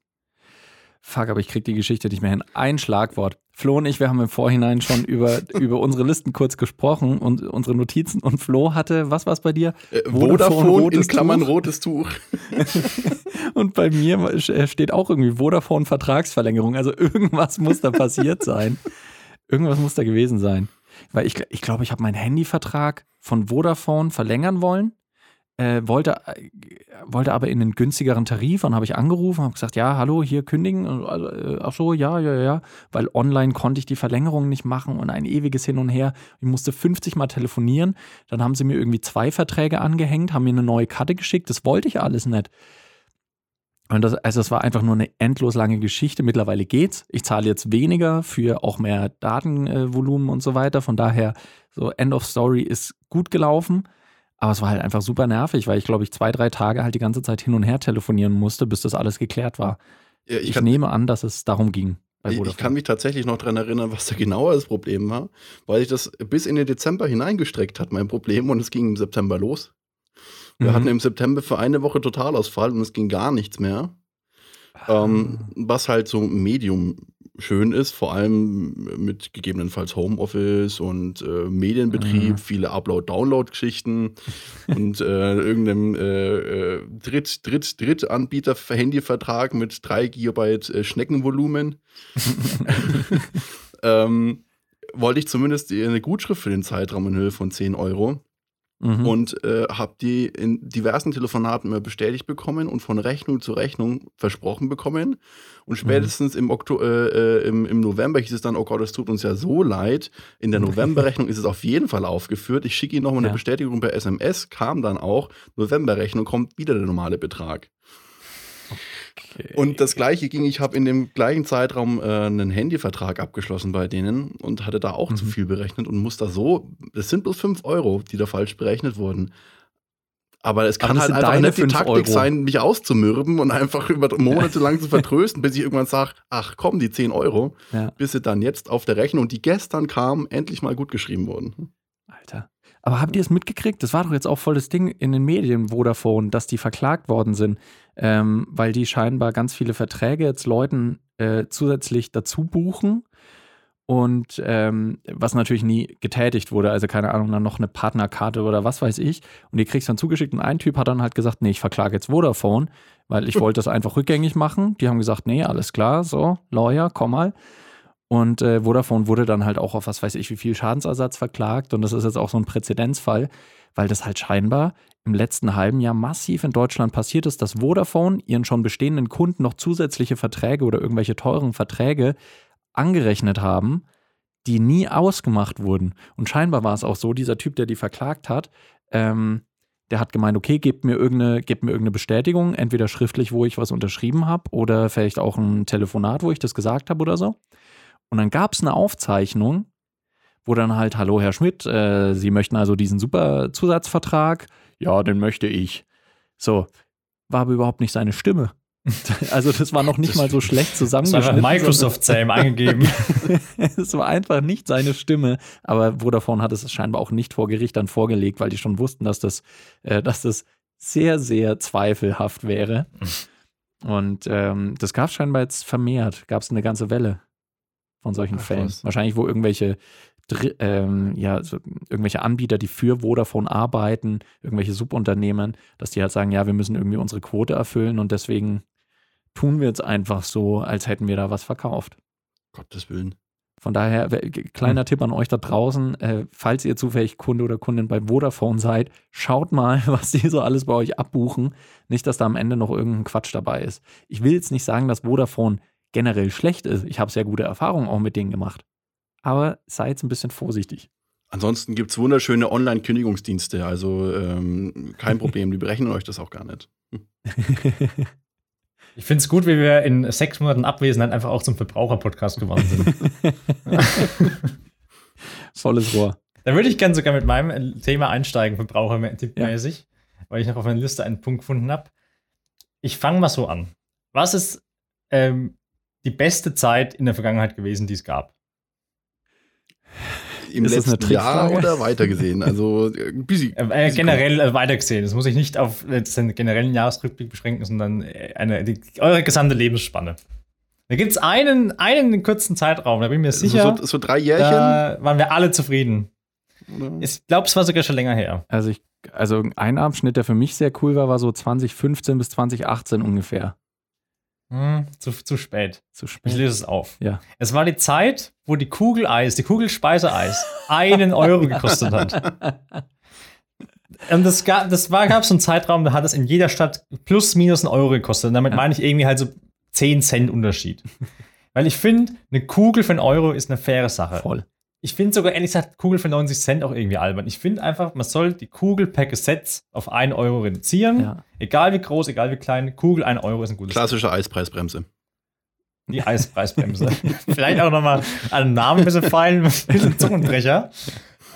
Fuck, aber ich krieg die Geschichte nicht mehr hin. Ein Schlagwort. Flo und ich, wir haben im Vorhinein schon über, über unsere Listen kurz gesprochen und unsere Notizen. Und Flo hatte, was war's bei dir? Äh, Vodafone, Vodafone, in Klammern Tuch. rotes Tuch. Und bei mir äh, steht auch irgendwie Vodafone Vertragsverlängerung. Also irgendwas muss da passiert sein. Irgendwas muss da gewesen sein. Weil ich, gl- ich glaube, ich habe meinen Handyvertrag von Vodafone verlängern wollen. Äh, wollte, äh, wollte aber in einen günstigeren Tarif und habe ich angerufen, habe gesagt, ja, hallo, hier kündigen. Also, äh, ach so, ja, ja, ja, weil online konnte ich die Verlängerung nicht machen und ein ewiges Hin und Her. Ich musste 50 Mal telefonieren. Dann haben sie mir irgendwie zwei Verträge angehängt, haben mir eine neue Karte geschickt. Das wollte ich alles nicht. Und das, also es war einfach nur eine endlos lange Geschichte. Mittlerweile geht's. Ich zahle jetzt weniger für auch mehr Datenvolumen und so weiter. Von daher, so End of Story ist gut gelaufen. Aber es war halt einfach super nervig, weil ich, glaube ich, zwei, drei Tage halt die ganze Zeit hin und her telefonieren musste, bis das alles geklärt war. Ja, ich, ich nehme an, dass es darum ging. Ich, ich kann mich tatsächlich noch daran erinnern, was da genauer das Problem war, weil ich das bis in den Dezember hineingestreckt hat, mein Problem, und es ging im September los. Wir mhm. hatten im September für eine Woche Totalausfall und es ging gar nichts mehr. Ah. Ähm, was halt so Medium schön ist, vor allem mit gegebenenfalls Homeoffice und äh, Medienbetrieb, mhm. viele Upload-Download-Geschichten und äh, irgendeinem äh, äh, Dritt, Dritt, Drittanbieter-Handyvertrag mit 3 Gigabyte äh, Schneckenvolumen. ähm, wollte ich zumindest eine Gutschrift für den Zeitraum in Höhe von 10 Euro. Mhm. Und äh, habe die in diversen Telefonaten immer bestätigt bekommen und von Rechnung zu Rechnung versprochen bekommen. Und mhm. spätestens mhm. im, Oktober, äh, äh, im, im, November hieß es dann, oh Gott, es tut uns ja so leid. In der Novemberrechnung ist es auf jeden Fall aufgeführt. Ich schicke Ihnen nochmal eine ja. Bestätigung per SMS, kam dann auch. Novemberrechnung kommt wieder der normale Betrag. Okay. Und das gleiche ging, ich habe in dem gleichen Zeitraum äh, einen Handyvertrag abgeschlossen bei denen und hatte da auch mhm. zu viel berechnet und muss da so, das sind bloß 5 Euro, die da falsch berechnet wurden. Aber es kann halt einfach nicht die Taktik Euro. sein, mich auszumürben und einfach über Monate lang zu vertrösten, bis ich irgendwann sage, ach komm, die 10 Euro, ja. bis sie dann jetzt auf der Rechnung, die gestern kam, endlich mal gut geschrieben wurden. Aber habt ihr es mitgekriegt? Das war doch jetzt auch voll das Ding in den Medien, Vodafone, dass die verklagt worden sind, ähm, weil die scheinbar ganz viele Verträge jetzt Leuten äh, zusätzlich dazu buchen und ähm, was natürlich nie getätigt wurde, also keine Ahnung, dann noch eine Partnerkarte oder was weiß ich. Und die kriegst dann zugeschickt und ein Typ hat dann halt gesagt, nee, ich verklage jetzt Vodafone, weil ich wollte das einfach rückgängig machen. Die haben gesagt, nee, alles klar, so, Lawyer, komm mal. Und äh, Vodafone wurde dann halt auch auf was weiß ich wie viel Schadensersatz verklagt. Und das ist jetzt auch so ein Präzedenzfall, weil das halt scheinbar im letzten halben Jahr massiv in Deutschland passiert ist, dass Vodafone ihren schon bestehenden Kunden noch zusätzliche Verträge oder irgendwelche teuren Verträge angerechnet haben, die nie ausgemacht wurden. Und scheinbar war es auch so, dieser Typ, der die verklagt hat, ähm, der hat gemeint, okay, gebt mir irgendeine, gebt mir irgendeine Bestätigung, entweder schriftlich, wo ich was unterschrieben habe, oder vielleicht auch ein Telefonat, wo ich das gesagt habe oder so. Und dann gab es eine Aufzeichnung, wo dann halt, hallo Herr Schmidt, äh, Sie möchten also diesen super Zusatzvertrag? Ja, den möchte ich. So, war aber überhaupt nicht seine Stimme. Also das war noch nicht mal so schlecht zusammengeschnitten. Microsoft Same eingegeben. es war einfach nicht seine Stimme, aber Vodafone hat es scheinbar auch nicht vor Gericht dann vorgelegt, weil die schon wussten, dass das, äh, dass das sehr, sehr zweifelhaft wäre. Und ähm, das gab es scheinbar jetzt vermehrt, gab es eine ganze Welle von solchen Ach, Fällen. Was. Wahrscheinlich, wo irgendwelche, ähm, ja, so irgendwelche Anbieter, die für Vodafone arbeiten, irgendwelche Subunternehmen, dass die halt sagen, ja, wir müssen irgendwie unsere Quote erfüllen und deswegen tun wir jetzt einfach so, als hätten wir da was verkauft. Gottes Willen. Von daher, kleiner hm. Tipp an euch da draußen, äh, falls ihr zufällig Kunde oder Kundin bei Vodafone seid, schaut mal, was die so alles bei euch abbuchen. Nicht, dass da am Ende noch irgendein Quatsch dabei ist. Ich will jetzt nicht sagen, dass Vodafone generell schlecht ist. Ich habe sehr gute Erfahrungen auch mit denen gemacht. Aber seid jetzt ein bisschen vorsichtig. Ansonsten gibt es wunderschöne Online-Kündigungsdienste. Also ähm, kein Problem, die berechnen euch das auch gar nicht. Ich finde es gut, wie wir in sechs Monaten Abwesenheit einfach auch zum Verbraucher-Podcast geworden sind. Volles Rohr. Da würde ich gerne sogar mit meinem Thema einsteigen, verbrauchermäßig, ja. weil ich noch auf meiner Liste einen Punkt gefunden habe. Ich fange mal so an. Was ist ähm, die beste Zeit in der Vergangenheit gewesen, die es gab? Im ist letzten Jahr oder weitergesehen? Also ein bisschen, äh, generell äh, weitergesehen. Das muss ich nicht auf den generellen Jahresrückblick beschränken, sondern äh, eine, die, eure gesamte Lebensspanne. Da gibt es einen, einen kurzen Zeitraum, da bin ich mir sicher. So, so drei Jährchen. Da waren wir alle zufrieden. Oder? Ich glaube, es war sogar schon länger her. Also, ich, also ein Abschnitt, der für mich sehr cool war, war so 2015 bis 2018 ungefähr. Hm, zu, zu spät. Zu spät. Ich löse es auf. Ja. Es war die Zeit, wo die Kugel Eis, die Kugel Speiseeis, einen Euro gekostet hat. Und das, gab, das war, gab so einen Zeitraum, da hat es in jeder Stadt plus minus einen Euro gekostet. Und damit Ja. meine ich irgendwie halt so 10 Cent Unterschied. Weil ich finde, eine Kugel für einen Euro ist eine faire Sache. Voll. Ich finde sogar ehrlich gesagt Kugel für 90 Cent auch irgendwie albern. Ich finde einfach, man soll die Kugel per Gesetz auf 1 Euro reduzieren. Ja. Egal wie groß, egal wie klein, Kugel 1 Euro ist ein gutes Klassische Eispreisbremse. Die Eispreisbremse. Vielleicht auch nochmal an den Namen ein bisschen feilen, ein bisschen Zungenbrecher.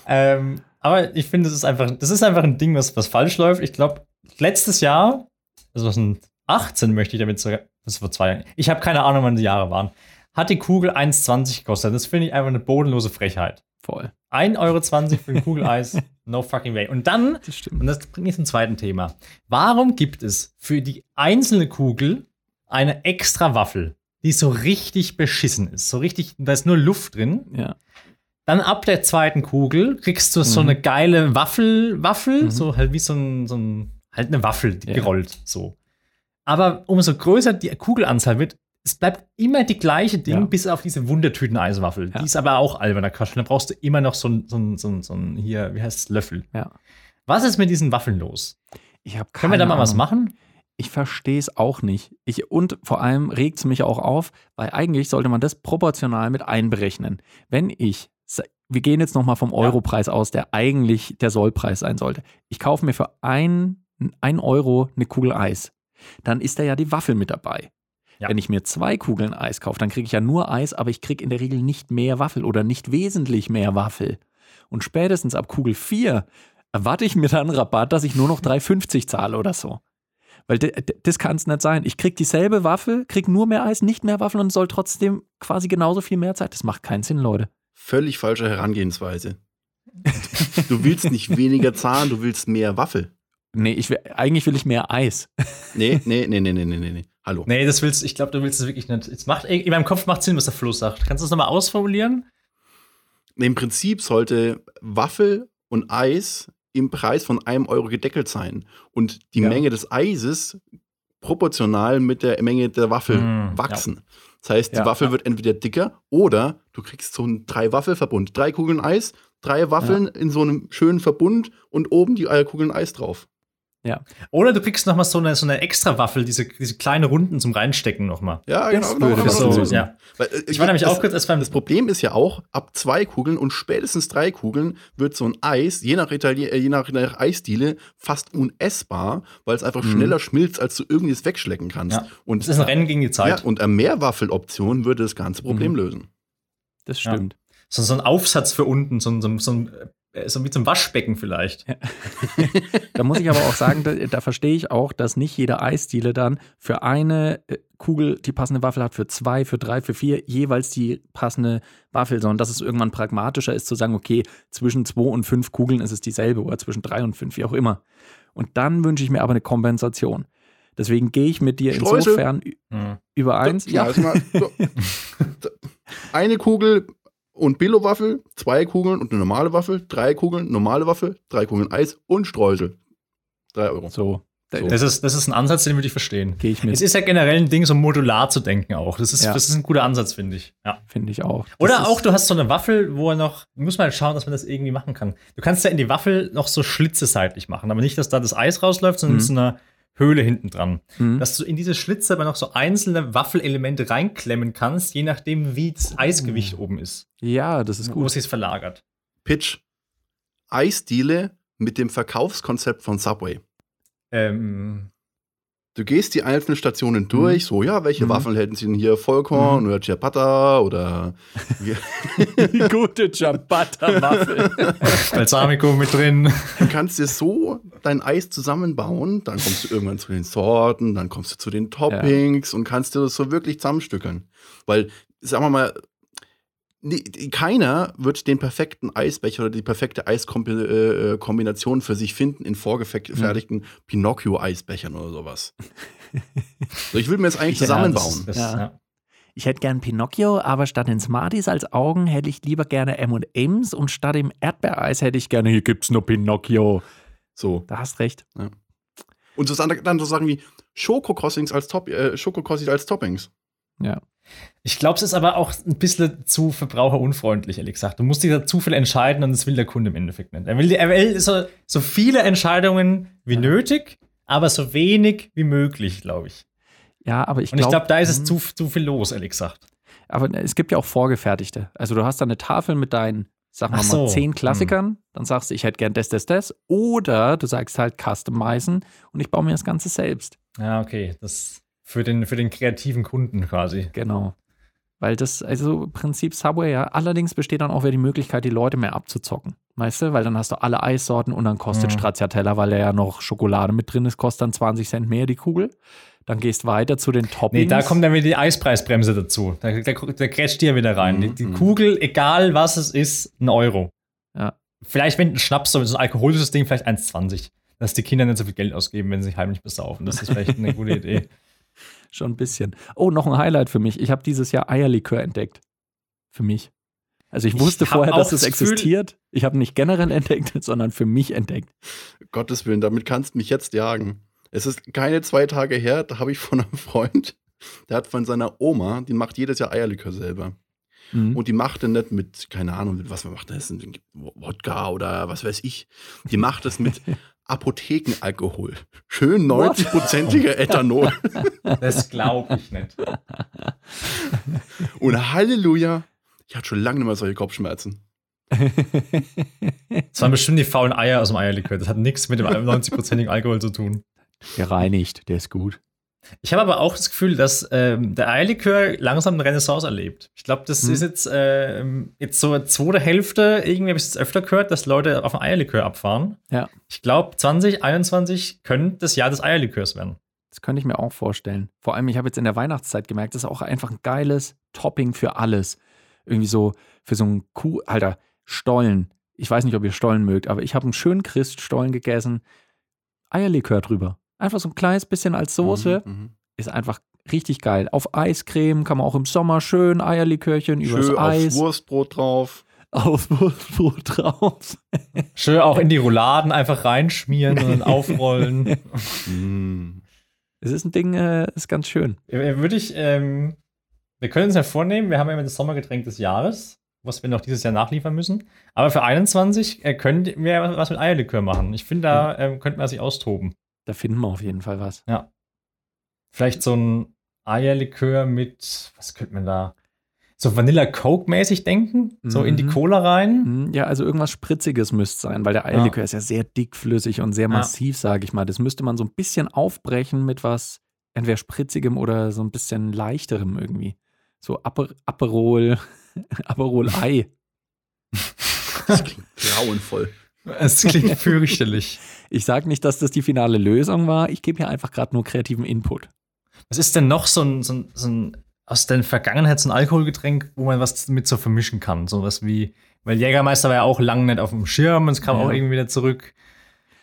Ähm, aber ich finde, das ist einfach, das ist einfach ein Ding, was, was falsch läuft. Ich glaube, letztes Jahr, also 2018 möchte ich damit sogar, das war zwei Jahre, ich habe keine Ahnung, wann die Jahre waren, hat die Kugel 1,20 gekostet. Das finde ich einfach eine bodenlose Frechheit. Voll. 1,20 Euro für ein Kugeleis, no fucking way. Und dann Das stimmt. und das bringt mich zum zweiten Thema. Warum gibt es für die einzelne Kugel eine extra Waffel, die so richtig beschissen ist? So richtig, da ist nur Luft drin. Ja. Dann ab der zweiten Kugel kriegst du so Mhm. eine geile Waffel, Waffel, Mhm. so halt wie so ein, so ein halt eine Waffel, die Ja. gerollt, so. Aber umso größer die Kugelanzahl wird, es bleibt immer die gleiche Ding, Ja. bis auf diese Wundertüten-Eiswaffel. Ja. Die ist aber auch alberner Quatsch. Da brauchst du immer noch so ein, so ein, so ein, so ein hier, wie heißt es, Löffel. Ja. Was ist mit diesen Waffeln los? Ich habe Können wir da mal was machen? Ich verstehe es auch nicht. Ich, und vor allem regt es mich auch auf, weil eigentlich sollte man das proportional mit einberechnen. Wenn ich, wir gehen jetzt nochmal vom Europreis aus, der eigentlich der Sollpreis sein sollte. Ich kaufe mir für ein, ein Euro eine Kugel Eis. Dann ist da ja die Waffel mit dabei. Ja. Wenn ich mir zwei Kugeln Eis kaufe, dann kriege ich ja nur Eis, aber ich kriege in der Regel nicht mehr Waffel oder nicht wesentlich mehr Waffel. Und spätestens ab Kugel 4 erwarte ich mir dann einen Rabatt, dass ich nur noch 3,50 zahle oder so. Weil das kann es nicht sein. Ich krieg dieselbe Waffe, krieg nur mehr Eis, nicht mehr Waffen und soll trotzdem quasi genauso viel mehr Zeit. Das macht keinen Sinn, Leute. Völlig falsche Herangehensweise. Du willst nicht weniger zahlen, du willst mehr Waffel. Nee, ich will, eigentlich will ich mehr Eis. Nee, nee, nee, nee, nee, nee, nee. Hallo. Nee, das willst ich glaube, du willst es wirklich nicht. Es macht, in meinem Kopf macht Sinn, was der Flo sagt. Kannst du das nochmal ausformulieren? Im Prinzip sollte Waffel und Eis im Preis von einem Euro gedeckelt sein und die Ja. Menge des Eises proportional mit der Menge der Waffel Mm, wachsen. Das heißt, die Ja, Waffel ja. wird entweder dicker oder du kriegst so einen Drei-Waffel-Verbund. Drei Kugeln Eis, drei Waffeln in so einem schönen Verbund und oben die Kugeln Eis drauf. Oder du kriegst nochmal so eine, so eine extra Waffel, diese, diese kleine Runden zum Reinstecken nochmal. Ja, Das genau. würde genau, das genau. lösen. ja. Weil, äh, Ich war nämlich auch kurz erst beim Das Problem ist ja auch, ab zwei Kugeln und spätestens drei Kugeln wird so ein Eis, je nach, Italien, äh, je nach, nach Eisdiele, fast unessbar, weil es einfach Mhm. schneller schmilzt, als du irgendwie es wegschlecken kannst. Ja. Und, Das ist ein Rennen gegen die ja, Zeit. und eine Mehrwaffeloption würde das ganze Problem Mhm. lösen. Das Ja. stimmt. So, so ein Aufsatz für unten, so, ein- so, ein- so, ein, äh, so wie zum Waschbecken vielleicht. Da muss ich aber auch sagen, da, da verstehe ich auch, dass nicht jeder Eisdiele dann für eine äh, Kugel die passende Waffel hat, für zwei, für drei, für vier jeweils die passende Waffel, sondern dass es irgendwann pragmatischer ist zu sagen, okay, zwischen zwei und fünf Kugeln ist es dieselbe oder zwischen drei und fünf, wie auch immer. Und dann wünsche ich mir aber eine Kompensation. Deswegen gehe ich mit dir Streusel. insofern Hm. übereins. Ja, also mal, so. Eine Kugel und Billo-Waffel, zwei Kugeln und eine normale Waffel, drei Kugeln, normale Waffel, drei Kugeln Eis und Streusel. Drei Euro. So, So. Das, ist, das ist ein Ansatz, den würde ich verstehen. gehe ich mit, Es ist ja generell ein Ding, so modular zu denken auch. Das ist, Ja. das ist ein guter Ansatz, finde ich. Ja. finde ich auch. Das Oder auch, du hast so eine Waffel, wo er noch, muss mal schauen, dass man das irgendwie machen kann. Du kannst ja in die Waffel noch so Schlitze seitlich machen, aber nicht, dass da das Eis rausläuft, sondern Mhm. mit so einer Höhle hinten dran. Mhm. Dass du in diese Schlitze aber noch so einzelne Waffelelemente reinklemmen kannst, je nachdem, wie das Eisgewicht oben ist, Ja, das ist wo gut. sich verlagert. Pitch. Eisdiele mit dem Verkaufskonzept von Subway. Ähm, Du gehst die einzelnen Stationen durch, so, ja, welche Mhm. Waffeln hätten sie denn hier? Vollkorn oder Ciabatta oder Die gute Ciabatta-Waffel. Balsamico mit drin. du kannst dir so dein Eis zusammenbauen, dann kommst du irgendwann zu den Sorten, dann kommst du zu den Toppings und kannst dir das so wirklich zusammenstückeln. Weil, sagen wir mal, nie- keiner wird den perfekten Eisbecher oder die perfekte Eiskombination für sich finden in vorgefertigten Pinocchio-Eisbechern oder sowas. so, ich würde mir das eigentlich Ja, zusammenbauen. Das, das, Ja. ja. Ich hätte gern Pinocchio, aber statt den Smarties als Augen hätte ich lieber gerne M&M's und statt dem Erdbeereis hätte ich gerne, hier gibt's nur Pinocchio. So. Da hast recht. Und so, dann so Sachen wie Schokokrossings als, Top, äh, Schokokrossings als Toppings. Ja. Ich glaube, es ist aber auch ein bisschen zu verbraucherunfreundlich, ehrlich gesagt. Du musst dich da zu viel entscheiden und das will der Kunde im Endeffekt nicht. Er will, er will so, so viele Entscheidungen wie nötig, aber so wenig wie möglich, glaube ich. Ja, aber ich Und ich glaube, glaube, da ist es zu, zu viel los, ehrlich gesagt. aber es gibt ja auch vorgefertigte. Also du hast da eine Tafel mit deinen, sagen wir Ach mal, so. zehn Klassikern, dann sagst du, ich hätte gern das, das, das. Oder du sagst halt customizen und ich baue mir das Ganze selbst. Ja, okay. Das für den, für den kreativen Kunden quasi. Genau. Weil das, also im Prinzip Subway, ja. Allerdings besteht dann auch wieder die Möglichkeit, die Leute mehr abzuzocken. Weißt du? Weil dann hast du alle Eissorten und dann kostet Mhm. Stracciatella, weil da ja noch Schokolade mit drin ist, kostet dann 20 Cent mehr die Kugel. Dann gehst weiter zu den Toppings. Nee, da kommt dann wieder die Eispreisbremse dazu. Da, da, da grätscht dir wieder rein. Mhm, Die, die mhm. Kugel, egal was es ist, ein Euro. Ja. Vielleicht, wenn ein Schnaps, so so ein alkoholisches Ding, vielleicht 1,20. Dass die Kinder nicht so viel Geld ausgeben, wenn sie sich heimlich besaufen. Das ist vielleicht eine gute Idee. Schon ein bisschen. Oh, noch ein Highlight für mich. Ich habe dieses Jahr Eierlikör entdeckt. Für mich. Also ich Ich wusste hab vorher, dass es das existiert. Ich habe nicht generell entdeckt, sondern für mich entdeckt. Gottes Willen, damit kannst du mich jetzt jagen. Es ist keine zwei Tage her, da habe ich von einem Freund, der hat von seiner Oma, die macht jedes Jahr Eierlikör selber. Mhm. Und die macht den nicht mit, keine Ahnung, mit was man macht das, Wodka oder was weiß ich. Die macht das mit Apothekenalkohol. Schön 90-prozentiger Ethanol. Das glaube ich nicht. Und Halleluja, ich hatte schon lange nicht mehr solche Kopfschmerzen. Das waren bestimmt die faulen Eier aus dem Eierlikör. Das hat nichts mit dem 90%igen Alkohol zu tun. Gereinigt, der ist gut. Ich habe aber auch das Gefühl, dass ähm, der Eierlikör langsam eine Renaissance erlebt. Ich glaube, das Hm. ist jetzt, ähm, jetzt so zweite Hälfte, irgendwie habe ich es öfter gehört, dass Leute auf den Eierlikör abfahren. Ja. Ich glaube, 2021 könnte das Jahr des Eierlikörs werden. Das könnte ich mir auch vorstellen. Vor allem, ich habe jetzt in der Weihnachtszeit gemerkt, das ist auch einfach ein geiles Topping für alles. Irgendwie so für so einen Kuh, Alter, Stollen. Ich weiß nicht, ob ihr Stollen mögt, aber ich habe einen schönen Christstollen gegessen. Eierlikör drüber. Einfach so ein kleines bisschen als Soße. Mhm, mhm. Ist einfach richtig geil. Auf Eiscreme kann man auch im Sommer schön Eierlikörchen übers Schön Eis. aufs Wurstbrot drauf. Auf Wurstbrot drauf. Schön auch in die Rouladen einfach reinschmieren und aufrollen. Mm. Es ist ein Ding, äh, ist ganz schön. Äh, Würde ich, ähm, wir können uns ja vornehmen, wir haben ja immer das Sommergetränk des Jahres, was wir noch dieses Jahr nachliefern müssen. Aber für 21 äh, können wir was mit Eierlikör machen. Ich finde, da ähm, könnte man sich austoben. Da finden wir auf jeden Fall was. Vielleicht so ein Eierlikör mit, was könnte man da? So Vanilla Coke mäßig denken? So in die Mhm. Cola rein? Hm, Ja, also irgendwas Spritziges müsste sein, weil der Eierlikör ist ja sehr dickflüssig und sehr Ja. massiv, sage ich mal. Das müsste man so ein bisschen aufbrechen mit was entweder spritzigem oder so ein bisschen leichterem irgendwie. So Aper Aperol, Aperol Ei. Das klingt grauenvoll. Es klingt fürchterlich. Ich sage nicht, dass das die finale Lösung war. Ich gebe hier einfach gerade nur kreativen Input. Was ist denn noch so ein, so ein, so ein aus der Vergangenheit so ein Alkoholgetränk, wo man was mit so vermischen kann? So was wie, weil Jägermeister war ja auch lange nicht auf dem Schirm und es kam Ja. auch irgendwie wieder zurück.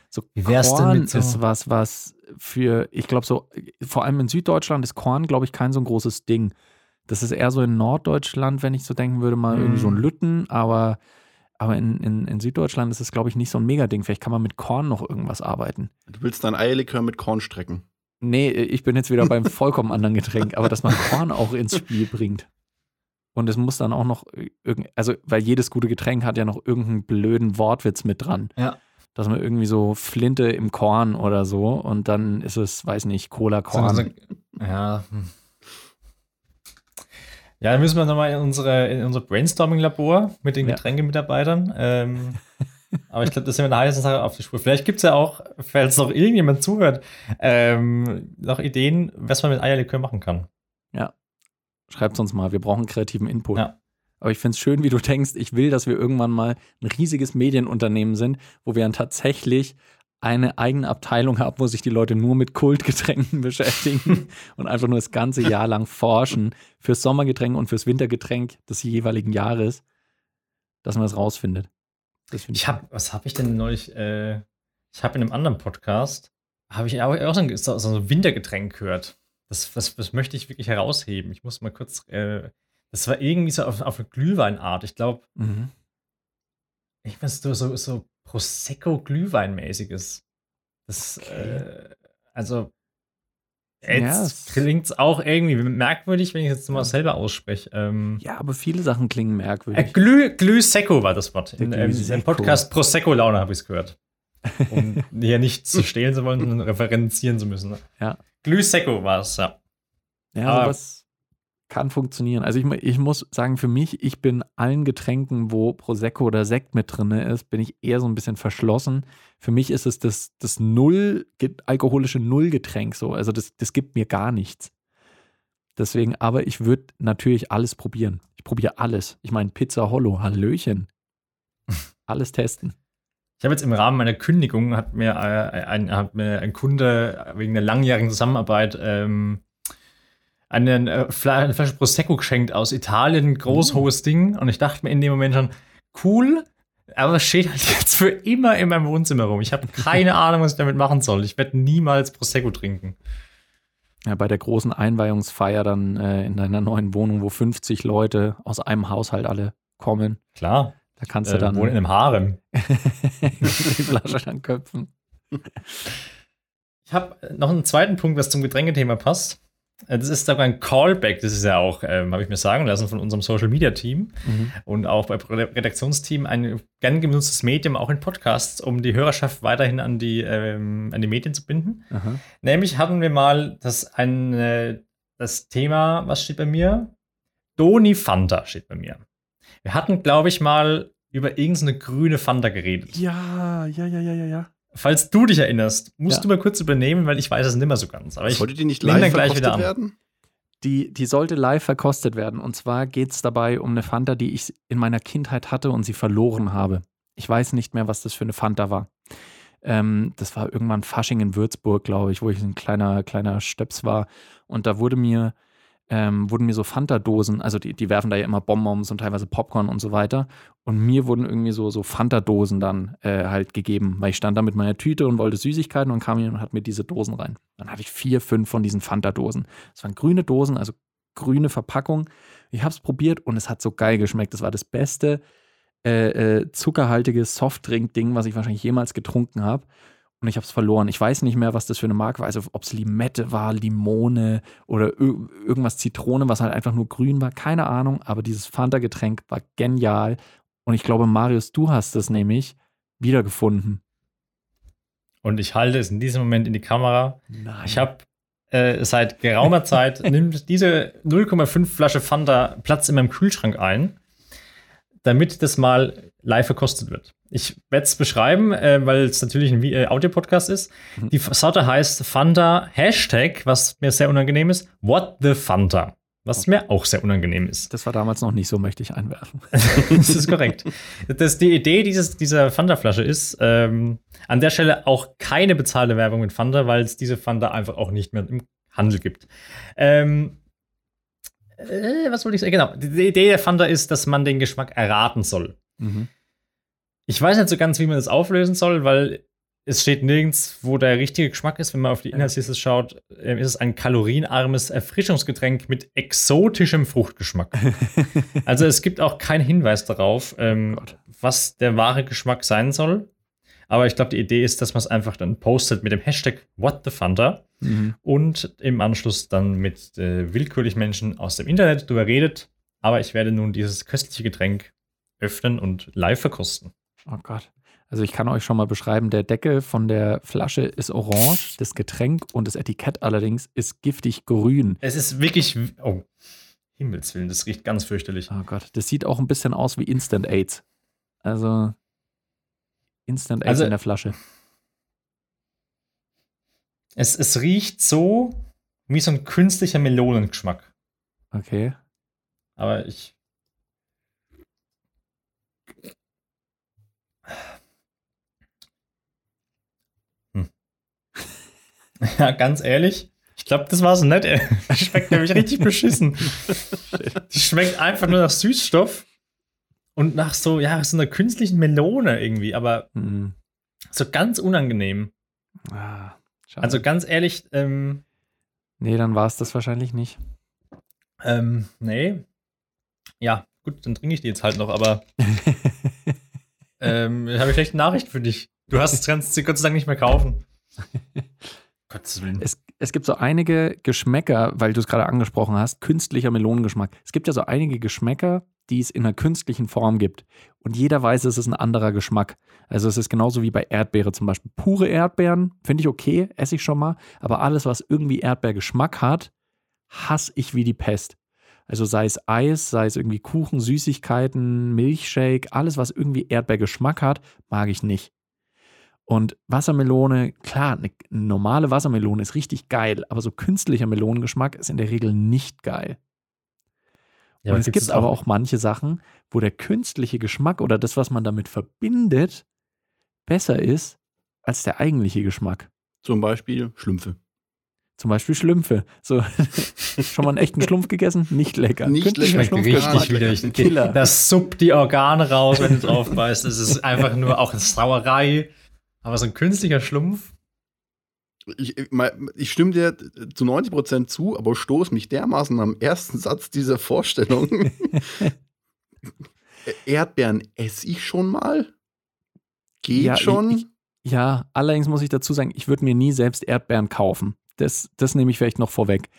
So Wie wär's denn Korn mit so- ist was, was für, ich glaube so, vor allem in Süddeutschland ist Korn, glaube ich, kein so ein großes Ding. Das ist eher so in Norddeutschland, wenn ich so denken würde, mal irgendwie so ein Mhm. Lütten, aber, aber in, in, in Süddeutschland ist es, glaube ich, nicht so ein Megading. Vielleicht kann man mit Korn noch irgendwas arbeiten. Du willst dein Eierlikör mit Korn strecken. Nee, ich bin jetzt wieder beim vollkommen anderen Getränk, aber dass man Korn auch ins Spiel bringt. Und es muss dann auch noch, irgend, also, weil jedes gute Getränk hat ja noch irgendeinen blöden Wortwitz mit dran. Ja. Dass man irgendwie so Flinte im Korn oder so und dann ist es, weiß nicht, Cola-Korn. Ja. Ja, dann müssen wir nochmal in, unsere, in unser Brainstorming-Labor mit den Ja. Getränkemitarbeitern. Ähm, aber ich glaube, das sind wir eine heiße Sache auf die Spur. Vielleicht gibt es ja auch, falls noch irgendjemand zuhört, ähm, noch Ideen, was man mit Eierlikör machen kann. Schreibt uns mal, wir brauchen kreativen Input. Ja. Aber ich finde es schön, wie du denkst, ich will, dass wir irgendwann mal ein riesiges Medienunternehmen sind, wo wir dann tatsächlich eine eigene Abteilung haben, wo sich die Leute nur mit Kultgetränken beschäftigen und einfach nur das ganze Jahr lang forschen fürs Sommergetränk und fürs Wintergetränk des jeweiligen Jahres, dass man das rausfindet. Das Ich habe, was habe ich denn neulich? Äh, ich habe in einem anderen Podcast, habe ich auch, auch so ein, so, so ein Wintergetränk gehört. Das, das, das möchte ich wirklich herausheben. Ich muss mal kurz, äh, das war irgendwie so auf, auf eine Glühweinart. Ich glaube, Mhm. ich weiß so, so, so Prosecco-Glühwein-mäßiges. Das, Okay. äh, also, Jetzt klingt es auch irgendwie merkwürdig, wenn ich es jetzt mal selber ausspreche. Ähm, ja, aber viele Sachen klingen merkwürdig. Äh, Glü, Glüsecco war das Wort. In, ähm, Im Podcast Prosecco-Laune habe ich es gehört. Um hier nicht zu stehlen zu wollen, sondern referenzieren zu müssen. Ja. Glüsecco war es, ja. Ja, aber sowas kann funktionieren. Also ich, ich muss sagen, für mich, ich bin allen Getränken, wo Prosecco oder Sekt mit drin ist, bin ich eher so ein bisschen verschlossen. Für mich ist es das, das Null, alkoholische Nullgetränk so. Also das, das gibt mir gar nichts. Deswegen, aber ich würde natürlich alles probieren. Ich probiere alles. Ich meine, Pizza Hollow, Hallöchen. alles testen. Ich habe jetzt im Rahmen meiner Kündigung, hat mir, äh, ein, hat mir ein Kunde wegen der langjährigen Zusammenarbeit ähm, einen, äh, eine Flasche Prosecco geschenkt aus Italien, groß, mhm. hohes Ding. Und ich dachte mir in dem Moment schon, cool, aber es steht halt jetzt für immer in meinem Wohnzimmer rum. Ich habe keine Ahnung, was ich damit machen soll. Ich werde niemals Prosecco trinken. Ja, bei der großen Einweihungsfeier dann äh, in deiner neuen Wohnung, wo 50 Leute aus einem Haushalt alle kommen. Klar. Da kannst du äh, dann. Wohnen in einem Harem. die Flasche dann köpfen. Ich habe noch einen zweiten Punkt, was zum Getränkethema passt. Das ist sogar ein Callback, das ist ja auch, ähm, habe ich mir sagen lassen, von unserem Social Media Team mhm. und auch bei Redaktionsteam ein gern genutztes Medium, auch in Podcasts, um die Hörerschaft weiterhin an die, ähm, an die Medien zu binden. Aha. Nämlich hatten wir mal das, ein, äh, das Thema, was steht bei mir? Doni Fanta steht bei mir. Wir hatten, glaube ich, mal über irgendeine grüne Fanta geredet. Ja, ja, ja, ja, ja, ja. Falls du dich erinnerst, musst ja. du mal kurz übernehmen, weil ich weiß es nicht mehr so ganz. Aber ich Sollte die nicht live an. werden? Die, die sollte live verkostet werden. Und zwar geht es dabei um eine Fanta, die ich in meiner Kindheit hatte und sie verloren habe. Ich weiß nicht mehr, was das für eine Fanta war. Ähm, das war irgendwann Fasching in Würzburg, glaube ich, wo ich ein kleiner, kleiner Stöps war. Und da wurde mir ähm, wurden mir so Fanta-Dosen, also die, die werfen da ja immer Bonbons und teilweise Popcorn und so weiter. Und mir wurden irgendwie so, so Fanta-Dosen dann äh, halt gegeben, weil ich stand da mit meiner Tüte und wollte Süßigkeiten und kam jemand und hat mir diese Dosen rein. Dann hatte ich vier, fünf von diesen Fanta-Dosen. Das waren grüne Dosen, also grüne Verpackung. Ich habe es probiert und es hat so geil geschmeckt. Das war das beste äh, äh, zuckerhaltige Softdrink-Ding, was ich wahrscheinlich jemals getrunken habe und ich habe es verloren. Ich weiß nicht mehr, was das für eine Marke war. Also ob es Limette war, Limone oder irgendwas Zitrone, was halt einfach nur grün war. Keine Ahnung. Aber dieses Fanta-Getränk war genial. Und ich glaube, Marius, du hast es nämlich wiedergefunden. Und ich halte es in diesem Moment in die Kamera. Nein. Ich habe äh, seit geraumer Zeit nimmt diese 0,5 Flasche Fanta Platz in meinem Kühlschrank ein, damit das mal live verkostet wird. Ich werde es beschreiben, äh, weil es natürlich ein äh, Audio-Podcast ist. Mhm. Die Sorte heißt Fanta Hashtag, was mir sehr unangenehm ist, What the Fanta. Was okay. mir auch sehr unangenehm ist. Das war damals noch nicht so, möchte ich einwerfen. das ist korrekt. Das, die Idee dieses, dieser Fanta-Flasche ist, ähm, an der Stelle auch keine bezahlte Werbung mit Fanta, weil es diese Fanta einfach auch nicht mehr im Handel gibt. Ähm, äh, was wollte ich sagen? Genau. Die Idee der Fanta ist, dass man den Geschmack erraten soll. Mhm. Ich weiß nicht so ganz, wie man das auflösen soll, weil es steht nirgends, wo der richtige Geschmack ist. Wenn man auf die Inhaltsliste schaut, ähm, ist es ein kalorienarmes Erfrischungsgetränk mit exotischem Fruchtgeschmack. also es gibt auch keinen Hinweis darauf, ähm, oh was der wahre Geschmack sein soll. Aber ich glaube, die Idee ist, dass man es einfach dann postet mit dem Hashtag WhatTheFanta mhm. und im Anschluss dann mit äh, willkürlich Menschen aus dem Internet drüber redet. Aber ich werde nun dieses köstliche Getränk öffnen und live verkosten. Oh Gott. Also ich kann euch schon mal beschreiben, der Deckel von der Flasche ist orange, das Getränk und das Etikett allerdings ist giftig grün. Es ist wirklich, oh, Himmelswillen, das riecht ganz fürchterlich. Oh Gott, das sieht auch ein bisschen aus wie Instant AIDS. Also Instant AIDS also, in der Flasche. Es, es riecht so wie so ein künstlicher Melonengeschmack. Okay. Aber ich Ja, ganz ehrlich, ich glaube, das war so nett. Das schmeckt nämlich richtig beschissen. Die schmeckt einfach nur nach Süßstoff und nach so, ja, so einer künstlichen Melone irgendwie, aber mhm. so ganz unangenehm. Ah, also ganz ehrlich, ähm, Nee, dann war es das wahrscheinlich nicht. Ähm, nee. Ja, gut, dann trinke ich die jetzt halt noch, aber ähm, habe ich schlechte Nachrichten für dich. Du hast es ganz, Gott sei Dank nicht mehr kaufen. Es, es gibt so einige Geschmäcker, weil du es gerade angesprochen hast, künstlicher Melonengeschmack. Es gibt ja so einige Geschmäcker, die es in einer künstlichen Form gibt. Und jeder weiß, es ist ein anderer Geschmack. Also es ist genauso wie bei Erdbeere zum Beispiel. Pure Erdbeeren finde ich okay, esse ich schon mal. Aber alles, was irgendwie Erdbeergeschmack hat, hasse ich wie die Pest. Also sei es Eis, sei es irgendwie Kuchen, Süßigkeiten, Milchshake, alles, was irgendwie Erdbeergeschmack hat, mag ich nicht. Und Wassermelone, klar, eine normale Wassermelone ist richtig geil, aber so künstlicher Melonengeschmack ist in der Regel nicht geil. Ja, und es gibt aber auch manche Sachen, wo der künstliche Geschmack oder das, was man damit verbindet, besser ist als der eigentliche Geschmack. Zum Beispiel Schlümpfe. Zum Beispiel Schlümpfe. So, schon mal einen echten Schlumpf gegessen? Nicht lecker. Nicht lecker. Schmeckt Schlumpfgeschmack. richtig widerlich. Ein Killer. Das suppt die Organe raus, wenn du drauf beißt. Es ist einfach nur auch eine Sauerei. Aber so ein künstlicher Schlumpf. Ich, ich, ich stimme dir zu 90% zu, aber stoß mich dermaßen am ersten Satz dieser Vorstellung. Erdbeeren esse ich schon mal? Geht Ja, schon? ich- Ja, allerdings muss ich dazu sagen, ich würde mir nie selbst Erdbeeren kaufen. Das, das nehme ich vielleicht noch vorweg.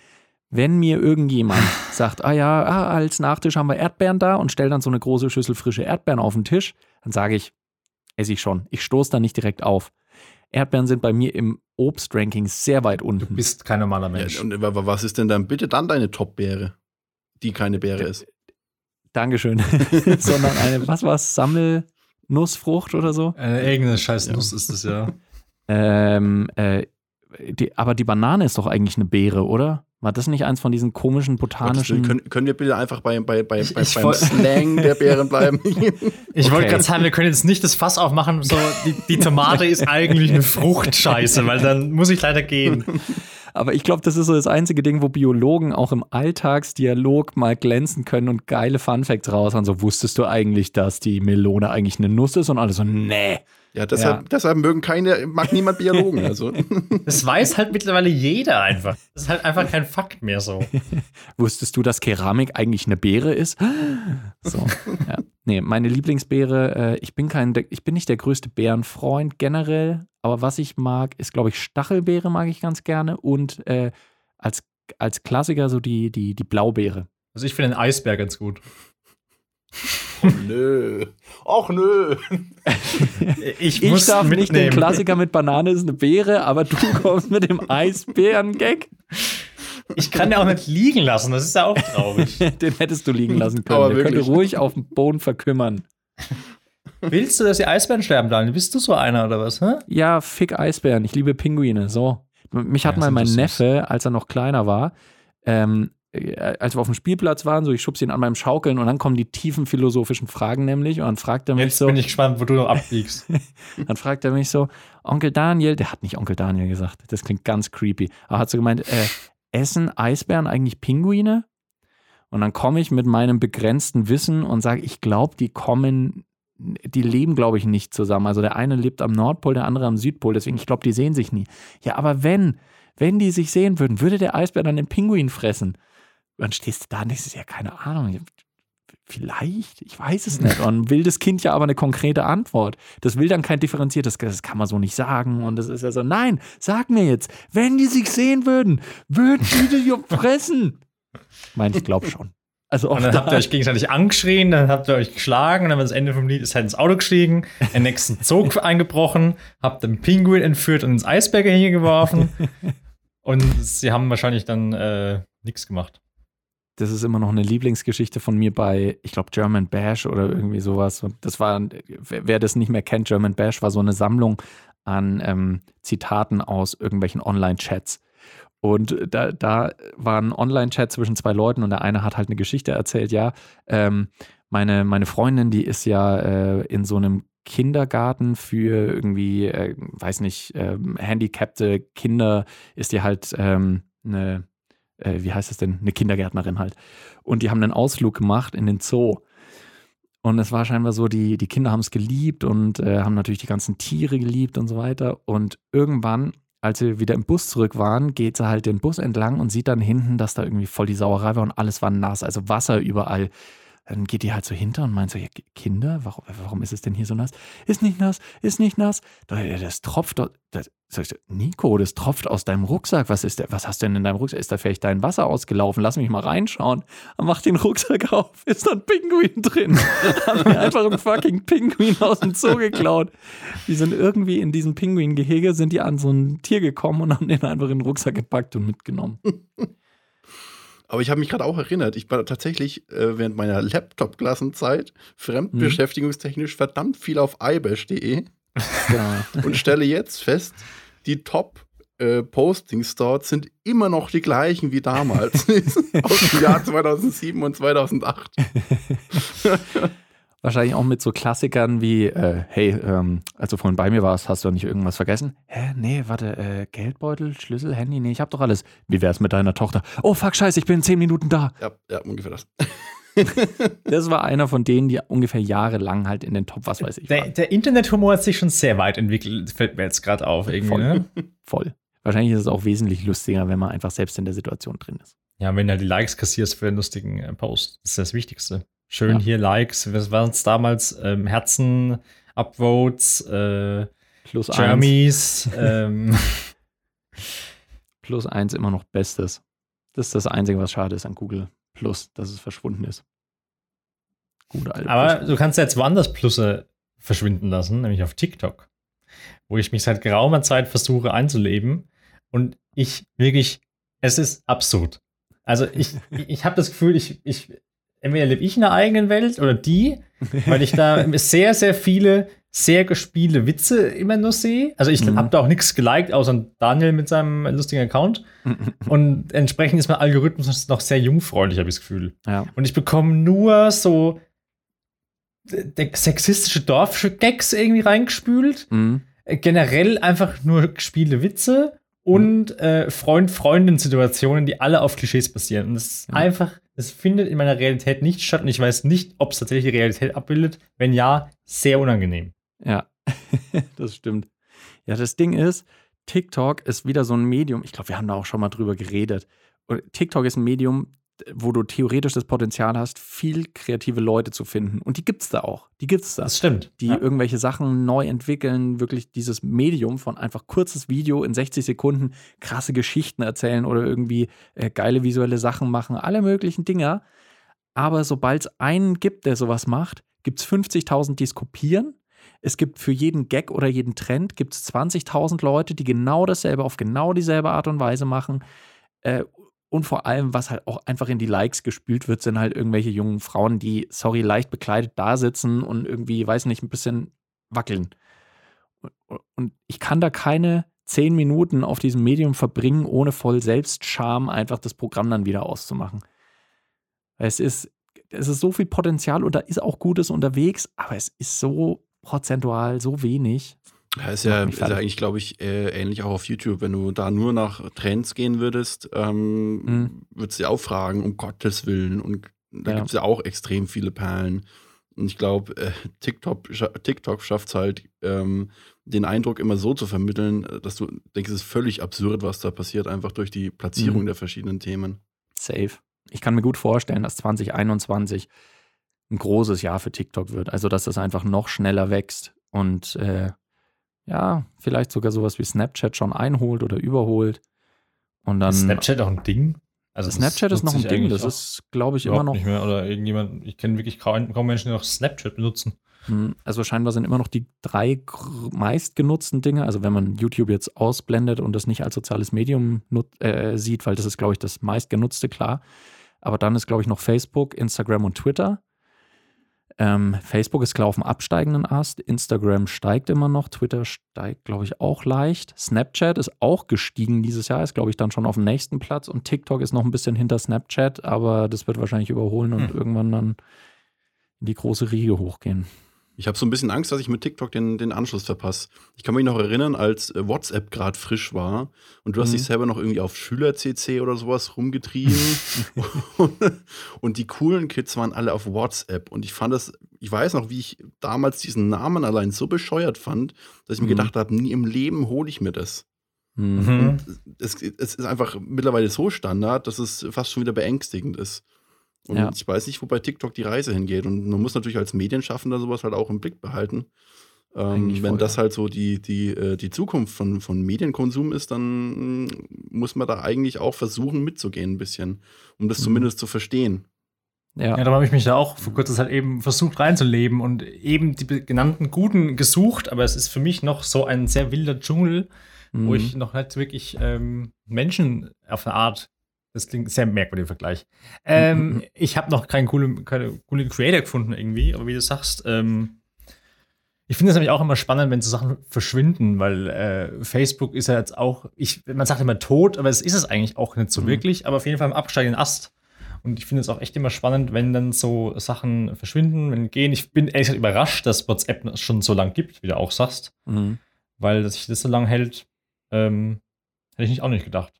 Wenn mir irgendjemand sagt, ah ja, ah, als Nachtisch haben wir Erdbeeren da und stellt dann so eine große Schüssel frische Erdbeeren auf den Tisch, dann sage ich, esse ich schon. Ich stoße da nicht direkt auf. Erdbeeren sind bei mir im Obstranking sehr weit Du unten. bist kein normaler Mensch. ja, und wa- wa- was ist denn dann bitte dann deine Top-Beere, die keine Beere ist? Dankeschön. Sondern eine, was war's, Sammelnussfrucht oder so? Äh, irgendeine scheiß Nuss ist es ja. Ähm, äh, die, aber die Banane ist doch eigentlich eine Beere, oder? War das nicht eins von diesen komischen botanischen. Willen, können, können wir bitte einfach bei, bei, bei, bei, Ich beim Slang der Beeren bleiben? Ich wollte Okay. gerade sagen, wir können jetzt nicht das Fass aufmachen, so die, die Tomate ist eigentlich eine Fruchtscheiße, weil dann muss ich leider gehen. Aber ich glaube, das ist so das einzige Ding, wo Biologen auch im Alltagsdialog mal glänzen können und geile Funfacts raushauen. So, wusstest du eigentlich, dass die Melone eigentlich eine Nuss ist? Und alle so, nee. Ja, deshalb, Ja. deshalb mögen keine, mag niemand Biologen. Also. Das weiß halt mittlerweile jeder einfach. Das ist halt einfach kein Fakt mehr so. Wusstest du, dass Keramik eigentlich eine Beere ist? So, ja. Nee, meine Lieblingsbeere, äh, ich bin kein, ich bin nicht der größte Beerenfreund generell, aber was ich mag, ist, glaube ich, Stachelbeere mag ich ganz gerne und äh, als, als Klassiker so die, die, die Blaubeere. Also ich finde den Eisbär ganz gut. Nö. Och nö. Ich, Ich darf nicht den mitnehmen. Klassiker mit Banane ist eine Beere, aber du kommst mit dem Eisbären-Gag. Ich kann ja auch nicht liegen lassen, das ist ja auch traurig. Den hättest du liegen lassen können. Aber Der könnte wirklich. ruhig auf dem Boden verkümmern. Willst du, dass die Eisbären sterben, Daniel? Bist du so einer oder was? Hä? Ja, fick Eisbären. Ich liebe Pinguine. So. Mich hat Ja, mal mein. Neffe, als er noch kleiner war, ähm, äh, als wir auf dem Spielplatz waren, so ich schubse ihn an meinem Schaukeln und dann kommen die tiefen philosophischen Fragen nämlich und dann fragt er mich Jetzt so, bin ich gespannt, wo du noch abbiegst. dann fragt er mich so, Onkel Daniel, der hat nicht Onkel Daniel gesagt, das klingt ganz creepy, aber hat so gemeint, äh, essen Eisbären eigentlich Pinguine? Und dann komme ich mit meinem begrenzten Wissen und sage, ich glaube, die kommen, die leben, glaube ich, nicht zusammen. Also der eine lebt am Nordpol, der andere am Südpol. Deswegen, ich glaube, die sehen sich nie. Ja, aber wenn, wenn die sich sehen würden, würde der Eisbär dann den Pinguin fressen? Dann stehst du da und denkst, ja, keine Ahnung. Vielleicht, ich weiß es nicht. Und will das Kind ja aber eine konkrete Antwort. Das will dann kein differenziertes, das kann man so nicht sagen. Und das ist ja so, nein, sag mir jetzt, wenn die sich sehen würden, würden die die fressen? Ich meine, ich glaube schon. Also Und dann habt da, ihr euch gegenseitig angeschrien, dann habt ihr euch geschlagen und dann war das Ende vom Lied, ist halt ins Auto gestiegen, den nächsten Zug eingebrochen, habt den Pinguin entführt und ins Eisberggehege geworfen. und sie haben wahrscheinlich dann äh, nichts gemacht. Das ist immer noch eine Lieblingsgeschichte von mir bei, ich glaube, German Bash oder irgendwie sowas. Und das war, wer das nicht mehr kennt, German Bash war so eine Sammlung an ähm, Zitaten aus irgendwelchen Online-Chats. Und da, da war ein Online-Chat zwischen zwei Leuten und der eine hat halt eine Geschichte erzählt, ja, ähm, meine, meine Freundin, die ist ja äh, in so einem Kindergarten für irgendwie, äh, weiß nicht, ähm, handicapte Kinder, ist die halt ähm, eine, äh, wie heißt es denn, eine Kindergärtnerin halt. Und die haben einen Ausflug gemacht in den Zoo. Und es war scheinbar so, die, die Kinder haben es geliebt und äh, haben natürlich die ganzen Tiere geliebt und so weiter. Und irgendwann, als sie wieder im Bus zurück waren, geht sie halt den Bus entlang und sieht dann hinten, dass da irgendwie voll die Sauerei war und alles war nass, also Wasser überall. Dann geht die halt so hinter und meint so, ja, Kinder, warum, warum ist es denn hier so nass? Ist nicht nass, ist nicht nass. Das tropft dort, das, Sag ich, Nico, das tropft aus deinem Rucksack. Was ist der? Was hast du denn in deinem Rucksack? Ist da vielleicht dein Wasser ausgelaufen? Lass mich mal reinschauen. Er macht den Rucksack auf, ist da ein Pinguin drin. Haben mir einfach einen fucking Pinguin aus dem Zoo geklaut. Die sind irgendwie in diesem Pinguingehege, sind die an so ein Tier gekommen und haben den einfach in den Rucksack gepackt und mitgenommen. Aber ich habe mich gerade auch erinnert, ich war tatsächlich äh, während meiner Laptop-Klassenzeit fremdbeschäftigungstechnisch verdammt viel auf ibash.de Ja. und stelle jetzt fest, die Top äh, Postings dort sind immer noch die gleichen wie damals aus dem Jahr 2007 und 2008. Wahrscheinlich auch mit so Klassikern wie, äh, hey, ähm, als du vorhin bei mir warst, hast du nicht irgendwas vergessen? Hä, nee, warte, äh, Geldbeutel, Schlüssel, Handy, nee, ich hab doch alles. Wie wär's mit deiner Tochter? Oh, fuck, scheiße, ich bin in zehn Minuten da. Ja, ja, ungefähr das. Das war einer von denen, die ungefähr jahrelang halt in den Top, was weiß ich, Der, der Internethumor hat sich schon sehr weit entwickelt, fällt mir jetzt gerade auf. Irgendwie, Voll. ne? Voll. Wahrscheinlich ist es auch wesentlich lustiger, wenn man einfach selbst in der Situation drin ist. Ja, wenn du halt die Likes kassierst für einen lustigen äh, Post. Das ist das Wichtigste. Schön Ja. hier Likes. Was waren es damals? Ähm, Herzen, Upvotes, äh, Plus eins, Jeremys. ähm, plus eins immer noch Bestes. Das ist das Einzige, was schade ist an Google Plus, dass es verschwunden ist. Gute alte aber Plus. du kannst jetzt woanders Plusse verschwinden lassen, nämlich auf TikTok, wo ich mich seit geraumer Zeit versuche einzuleben. Und ich wirklich, es ist absurd. Also ich, ich habe das Gefühl, ich, ich, entweder lebe ich in einer eigenen Welt oder die, weil ich da sehr, sehr viele sehr gespielte Witze immer nur sehe. Also ich Mhm. habe da auch nichts geliked, außer Daniel mit seinem lustigen Account. Und entsprechend ist mein Algorithmus noch sehr jungfräulich, habe ich das Gefühl. ja. Und ich bekomme nur so sexistische Dorfgags irgendwie reingespült. Mhm. Äh, Generell einfach nur gespielte Witze und äh, Freund-Freundin-Situationen, die alle auf Klischees basieren. Und das ist Ja. einfach, das findet in meiner Realität nicht statt und ich weiß nicht, ob es tatsächlich die Realität abbildet. Wenn ja, sehr unangenehm. Ja, das stimmt. Ja, das Ding ist, TikTok ist wieder so ein Medium, ich glaube, wir haben da auch schon mal drüber geredet. Und TikTok ist ein Medium, wo du theoretisch das Potenzial hast, viel kreative Leute zu finden. Und die gibt's da auch. Die gibt's da. Das stimmt. Die ja. irgendwelche Sachen neu entwickeln, wirklich dieses Medium von einfach kurzes Video in 60 Sekunden, krasse Geschichten erzählen oder irgendwie äh, geile visuelle Sachen machen, alle möglichen Dinger. Aber sobald es einen gibt, der sowas macht, gibt es 50.000, die es kopieren. Es gibt für jeden Gag oder jeden Trend gibt es 20.000 Leute, die genau dasselbe auf genau dieselbe Art und Weise machen. Äh, und vor allem, was halt auch einfach in die Likes gespült wird, sind halt irgendwelche jungen Frauen, die, sorry, leicht bekleidet da sitzen und irgendwie, weiß nicht, ein bisschen wackeln. Und- ich kann da keine zehn Minuten auf diesem Medium verbringen, ohne voll Selbstscham einfach das Programm dann wieder auszumachen. Es ist, es ist so viel Potenzial und da ist auch Gutes unterwegs, aber es ist so prozentual so wenig. Ja, ist ja, ist ja eigentlich, glaube ich, äh, ähnlich auch auf YouTube. Wenn du da nur nach Trends gehen würdest, ähm, Mhm. würdest du ja auch fragen, um Gottes Willen. Und da Ja. gibt es ja auch extrem viele Perlen. Und ich glaube, äh, TikTok, TikTok schafft es halt, ähm, den Eindruck immer so zu vermitteln, dass du denkst, es ist völlig absurd, was da passiert, einfach durch die Platzierung Mhm. der verschiedenen Themen. Safe. Ich kann mir gut vorstellen, dass 2021 ein großes Jahr für TikTok wird. Also, dass das einfach noch schneller wächst und äh, ja, vielleicht sogar sowas wie Snapchat schon einholt oder überholt. Und dann. ist Snapchat auch ein Ding? Also Snapchat ist noch ein Ding. Das ist, glaube ich, immer noch. nicht mehr. Oder irgendjemand, ich kenne wirklich kaum, kaum Menschen, die noch Snapchat benutzen. Hm, Also scheinbar sind immer noch die drei meistgenutzten Dinge. Also wenn man YouTube jetzt ausblendet und das nicht als soziales Medium äh, sieht, weil das ist, glaube ich, das meistgenutzte, klar. Aber dann ist, glaube ich, noch Facebook, Instagram und Twitter. Ähm, Facebook ist klar auf dem absteigenden Ast. Instagram steigt immer noch. Twitter steigt, glaube ich, auch leicht. Snapchat ist auch gestiegen dieses Jahr, ist, glaube ich, dann schon auf dem nächsten Platz. Und TikTok ist noch ein bisschen hinter Snapchat, aber das wird wahrscheinlich überholen und Hm. irgendwann dann in die große Riege hochgehen. Ich habe so ein bisschen Angst, dass ich mit TikTok den, den Anschluss verpasse. Ich kann mich noch erinnern, als äh, WhatsApp gerade frisch war und du hast Mhm. dich selber noch irgendwie auf Schüler-CC oder sowas rumgetrieben. und, und die coolen Kids waren alle auf WhatsApp. Und ich fand das, ich weiß noch, wie ich damals diesen Namen allein so bescheuert fand, dass ich mir Mhm. gedacht habe, nie im Leben hole ich mir das. Hm. Mhm. Es, es ist einfach mittlerweile so Standard, dass es fast schon wieder beängstigend ist. Und Ja. ich weiß nicht, wo bei TikTok die Reise hingeht. Und man muss natürlich als Medienschaffender sowas halt auch im Blick behalten. Ähm, wenn das halt so die, die, äh, die Zukunft von, von Medienkonsum ist, dann mm, muss man da eigentlich auch versuchen mitzugehen ein bisschen, um das mhm. zumindest zu verstehen. Ja, ja da habe ich mich da auch vor kurzem halt eben versucht reinzuleben und eben die genannten Guten gesucht, aber es ist für mich noch so ein sehr wilder Dschungel, mhm. wo ich noch nicht wirklich ähm, Menschen auf eine Art das klingt sehr merkwürdig im Vergleich. Ähm, mhm. Ich habe noch keinen coolen, keine coole Creator gefunden irgendwie, aber wie du sagst, ähm, ich finde es nämlich auch immer spannend, wenn so Sachen verschwinden, weil äh, Facebook ist ja jetzt auch, ich, man sagt immer tot, aber es ist es eigentlich auch nicht so mhm. wirklich, aber auf jeden Fall im absteigenden Ast. Und ich finde es auch echt immer spannend, wenn dann so Sachen verschwinden, wenn gehen. Ich bin ehrlich gesagt überrascht, dass WhatsApp schon so lang gibt, wie du auch sagst. Mhm. Weil, dass sich das so lange hält, ähm, hätte ich nicht auch nicht gedacht.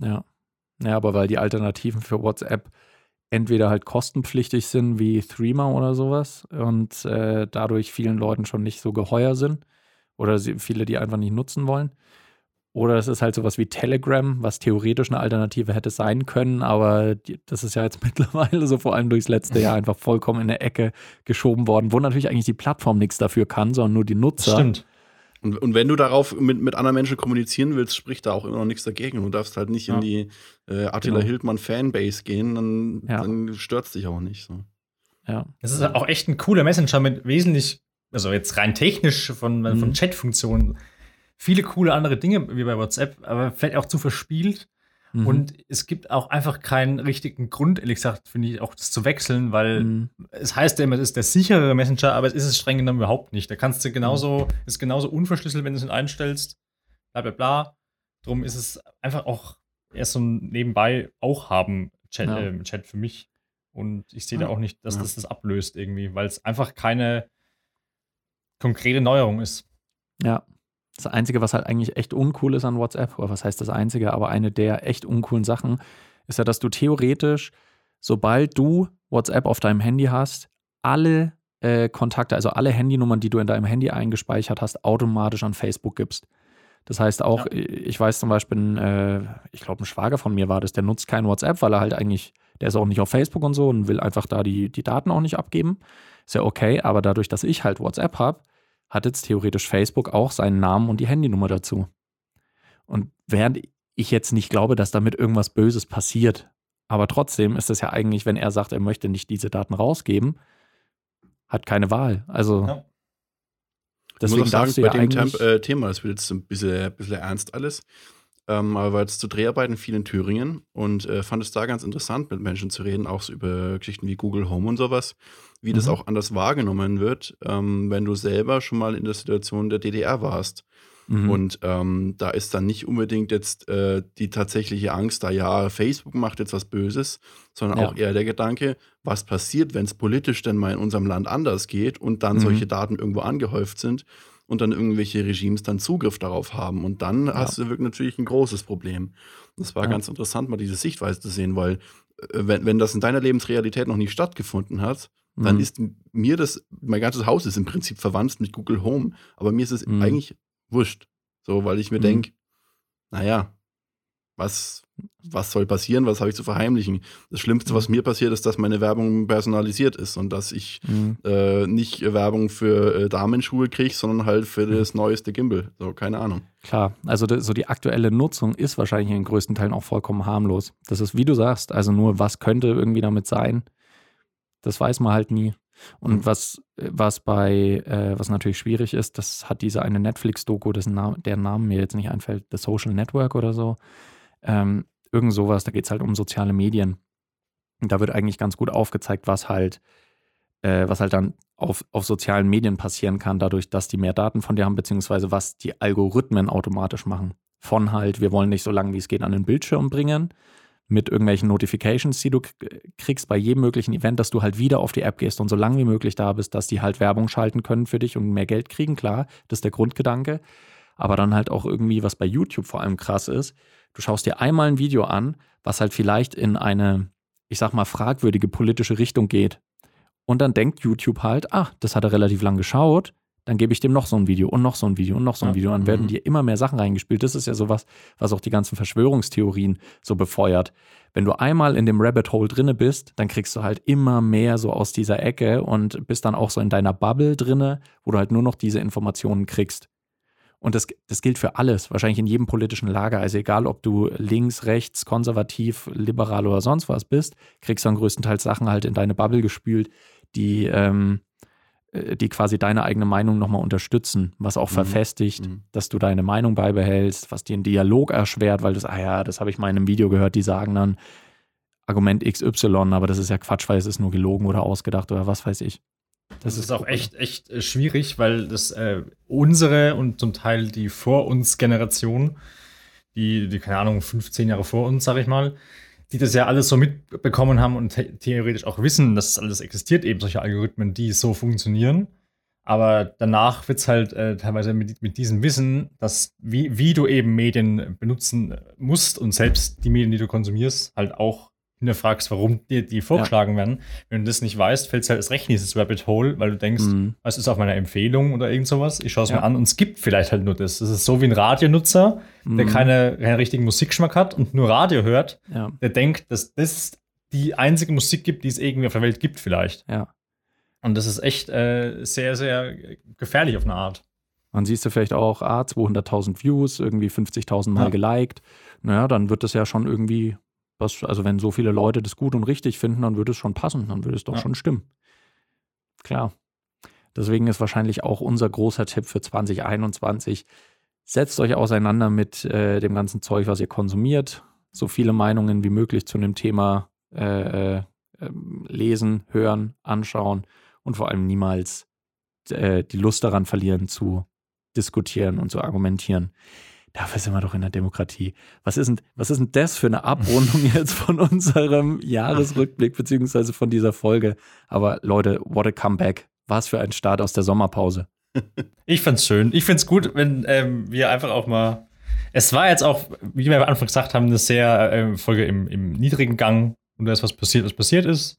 Ja. Ja, aber weil die Alternativen für WhatsApp entweder halt kostenpflichtig sind wie Threema oder sowas und äh, dadurch vielen Leuten schon nicht so geheuer sind oder sie, viele die einfach nicht nutzen wollen. Oder es ist halt sowas wie Telegram, was theoretisch eine Alternative hätte sein können, aber die, das ist ja jetzt mittlerweile so vor allem durchs letzte Jahr einfach vollkommen in der Ecke geschoben worden, wo natürlich eigentlich die Plattform nichts dafür kann, sondern nur die Nutzer. Stimmt. Und, und wenn du darauf mit, mit anderen Menschen kommunizieren willst, spricht da auch immer noch nichts dagegen. Du darfst halt nicht ja. in die äh, Attila genau. Hildmann Fanbase gehen, dann, ja. dann stört es dich auch nicht. So. Ja. Das ist auch echt ein cooler Messenger mit wesentlich, also jetzt rein technisch von, mhm. von Chat-Funktionen, viele coole andere Dinge wie bei WhatsApp, aber vielleicht auch zu verspielt. Mhm. Und es gibt auch einfach keinen richtigen Grund, ehrlich gesagt, finde ich, auch das zu wechseln, weil mhm. es heißt ja immer, es ist der sichere Messenger, aber es ist es streng genommen überhaupt nicht. Da kannst du genauso, mhm. ist genauso unverschlüsselt, wenn du es einstellst, bla bla bla. Drum ist es einfach auch erst so ein nebenbei auch haben Chat, ja. äh, Chat für mich. Und ich sehe ja. da auch nicht, dass ja. das das ablöst irgendwie, weil es einfach keine konkrete Neuerung ist. Ja, das Einzige, was halt eigentlich echt uncool ist an WhatsApp, oder was heißt das Einzige, aber eine der echt uncoolen Sachen, ist ja, dass du theoretisch, sobald du WhatsApp auf deinem Handy hast, alle äh, Kontakte, also alle Handynummern, die du in deinem Handy eingespeichert hast, automatisch an Facebook gibst. Das heißt auch, ja. ich weiß zum Beispiel, äh, ich glaube, ein Schwager von mir war das, der nutzt kein WhatsApp, weil er halt eigentlich, der ist auch nicht auf Facebook und so und will einfach da die, die Daten auch nicht abgeben. Ist ja okay, aber dadurch, dass ich halt WhatsApp habe, hat jetzt theoretisch Facebook auch seinen Namen und die Handynummer dazu. Und während ich jetzt nicht glaube, dass damit irgendwas Böses passiert, aber trotzdem ist es ja eigentlich, wenn er sagt, er möchte nicht diese Daten rausgeben, hat keine Wahl. Also ja. deswegen ich muss auch sagen, bei ja dem Temp äh, Thema, das wird jetzt ein bisschen, ein bisschen ernst alles, ähm, aber war jetzt zu Dreharbeiten viel in Thüringen und äh, fand es da ganz interessant, mit Menschen zu reden, auch so über Geschichten wie Google Home und sowas, wie mhm. das auch anders wahrgenommen wird, ähm, wenn du selber schon mal in der Situation der DDR warst. Mhm. Und ähm, da ist dann nicht unbedingt jetzt äh, die tatsächliche Angst da, ja, Facebook macht jetzt was Böses, sondern ja. auch eher der Gedanke, was passiert, wenn es politisch denn mal in unserem Land anders geht und dann mhm. solche Daten irgendwo angehäuft sind und dann irgendwelche Regimes dann Zugriff darauf haben. Und dann ja. hast du wirklich natürlich ein großes Problem. Das war ja. ganz interessant, mal diese Sichtweise zu sehen, weil äh, wenn, wenn das in deiner Lebensrealität noch nicht stattgefunden hat, mhm. dann ist mir das, mein ganzes Haus ist im Prinzip verwandt mit Google Home, aber mir ist es mhm. eigentlich wurscht. So, weil ich mir mhm. denke, naja, was, was soll passieren, was habe ich zu verheimlichen? Das Schlimmste, was mhm. mir passiert, ist, dass meine Werbung personalisiert ist und dass ich mhm. äh, nicht Werbung für äh, Damenschuhe kriege, sondern halt für mhm. das neueste Gimbal. So, keine Ahnung. Klar, also so die aktuelle Nutzung ist wahrscheinlich in den größten Teilen auch vollkommen harmlos. Das ist, wie du sagst, also nur, was könnte irgendwie damit sein? Das weiß man halt nie. Und mhm. was, was bei, äh, was natürlich schwierig ist, das hat diese eine Netflix-Doku, Name, der Name mir jetzt nicht einfällt, The Social Network oder so. Ähm, irgend sowas, da geht es halt um soziale Medien. Und da wird eigentlich ganz gut aufgezeigt, was halt, äh, was halt dann auf, auf sozialen Medien passieren kann, dadurch, dass die mehr Daten von dir haben, beziehungsweise was die Algorithmen automatisch machen. Von halt, wir wollen nicht so lange wie es geht an den Bildschirm bringen, mit irgendwelchen Notifications, die du kriegst bei jedem möglichen Event, dass du halt wieder auf die App gehst und so lange wie möglich da bist, dass die halt Werbung schalten können für dich und mehr Geld kriegen, klar, das ist der Grundgedanke. Aber dann halt auch irgendwie, was bei YouTube vor allem krass ist, du schaust dir einmal ein Video an, was halt vielleicht in eine, ich sag mal, fragwürdige politische Richtung geht. Und dann denkt YouTube halt, ach, das hat er relativ lang geschaut, dann gebe ich dem noch so ein Video und noch so ein Video und noch so ein. Video. Dann werden Mhm. dir immer mehr Sachen reingespielt. Das ist ja sowas, was auch die ganzen Verschwörungstheorien so befeuert. Wenn du einmal in dem Rabbit Hole drinne bist, dann kriegst du halt immer mehr so aus dieser Ecke und bist dann auch so in deiner Bubble drinne, wo du halt nur noch diese Informationen kriegst. Und das, das gilt für alles, wahrscheinlich in jedem politischen Lager. Also egal, ob du links, rechts, konservativ, liberal oder sonst was bist, kriegst du dann größtenteils Sachen halt in deine Bubble gespült, die, ähm, äh, die quasi deine eigene Meinung nochmal unterstützen, was auch Mhm. verfestigt, Mhm. dass du deine Meinung beibehältst, was dir einen Dialog erschwert, weil du sagst, ah ja, das habe ich mal in einem Video gehört, die sagen dann Argument XY, aber das ist ja Quatsch, weil es ist nur gelogen oder ausgedacht oder was weiß ich. Das ist auch echt, echt äh, schwierig, weil das äh, unsere und zum Teil die vor uns Generation, die, die, keine Ahnung, 15 Jahre vor uns, sag ich mal, die das ja alles so mitbekommen haben und the theoretisch auch wissen, dass es alles existiert, eben solche Algorithmen, die so funktionieren. Aber danach wird es halt äh, teilweise mit, mit diesem Wissen, dass wie, wie du eben Medien benutzen musst und selbst die Medien, die du konsumierst, halt auch hinterfragst, warum dir die vorgeschlagen werden. Wenn du das nicht weißt, fällt es halt erst recht in dieses Rabbit Hole, weil du denkst, Mhm. es ist auf meiner Empfehlung oder irgend sowas. Ich schaue es Ja. mir an und es gibt vielleicht halt nur das. Das ist so wie ein Radionutzer, der Mhm. keine, keinen richtigen Musikgeschmack hat und nur Radio hört, Ja, der denkt, dass das die einzige Musik gibt, die es irgendwie auf der Welt gibt, vielleicht. ja. Und das ist echt äh, sehr, sehr gefährlich auf eine Art. Dann siehst du vielleicht auch, ah, 200.000 Views, irgendwie 50.000 Mal Ja. geliked. Naja, dann wird das ja schon irgendwie, was, also wenn so viele Leute das gut und richtig finden, dann würde es schon passen, dann würde es doch Ja. schon stimmen. Klar. Deswegen ist wahrscheinlich auch unser großer Tipp für 2021, setzt euch auseinander mit äh, dem ganzen Zeug, was ihr konsumiert. So viele Meinungen wie möglich zu einem Thema äh, äh, ähm, lesen, hören, anschauen und vor allem niemals äh, die Lust daran verlieren zu diskutieren und zu argumentieren. Dafür sind wir doch in der Demokratie. Was ist denn, was ist denn das für eine Abrundung jetzt von unserem Jahresrückblick beziehungsweise von dieser Folge? Aber Leute, what a comeback. Was für ein Start aus der Sommerpause. Ich find's schön. Ich find's gut, wenn ähm, wir einfach auch mal. Es war jetzt auch, wie wir am Anfang gesagt haben, eine sehr ähm, Folge im, im niedrigen Gang und da ist was passiert, was passiert ist.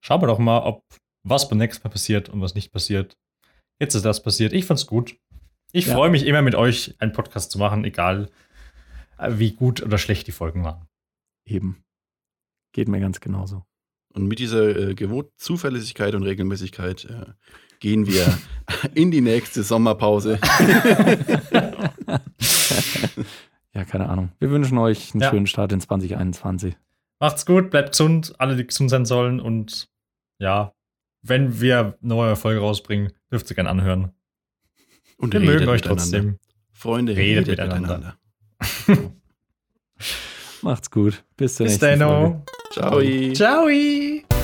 Schauen wir doch mal, ob was beim nächsten Mal passiert und was nicht passiert. Jetzt ist das passiert. Ich fand's gut. Ich Ja. freue mich immer mit euch einen Podcast zu machen, egal äh, wie gut oder schlecht die Folgen waren. Eben. Geht mir ganz genauso. Und mit dieser äh, gewohnten Zuverlässigkeit und Regelmäßigkeit äh, gehen wir in die nächste Sommerpause. Ja, keine Ahnung. Wir wünschen euch einen Ja. schönen Start in 2021. Macht's gut, bleibt gesund, alle, die gesund sein sollen und ja, wenn wir eine neue Folge rausbringen, dürft ihr gerne anhören. Und Wir mögen euch trotzdem. Freunde, Redet redet, miteinander. miteinander. Macht's gut. Bis zur Bis nächsten dann. Folge. oh. Ciao. Ciao.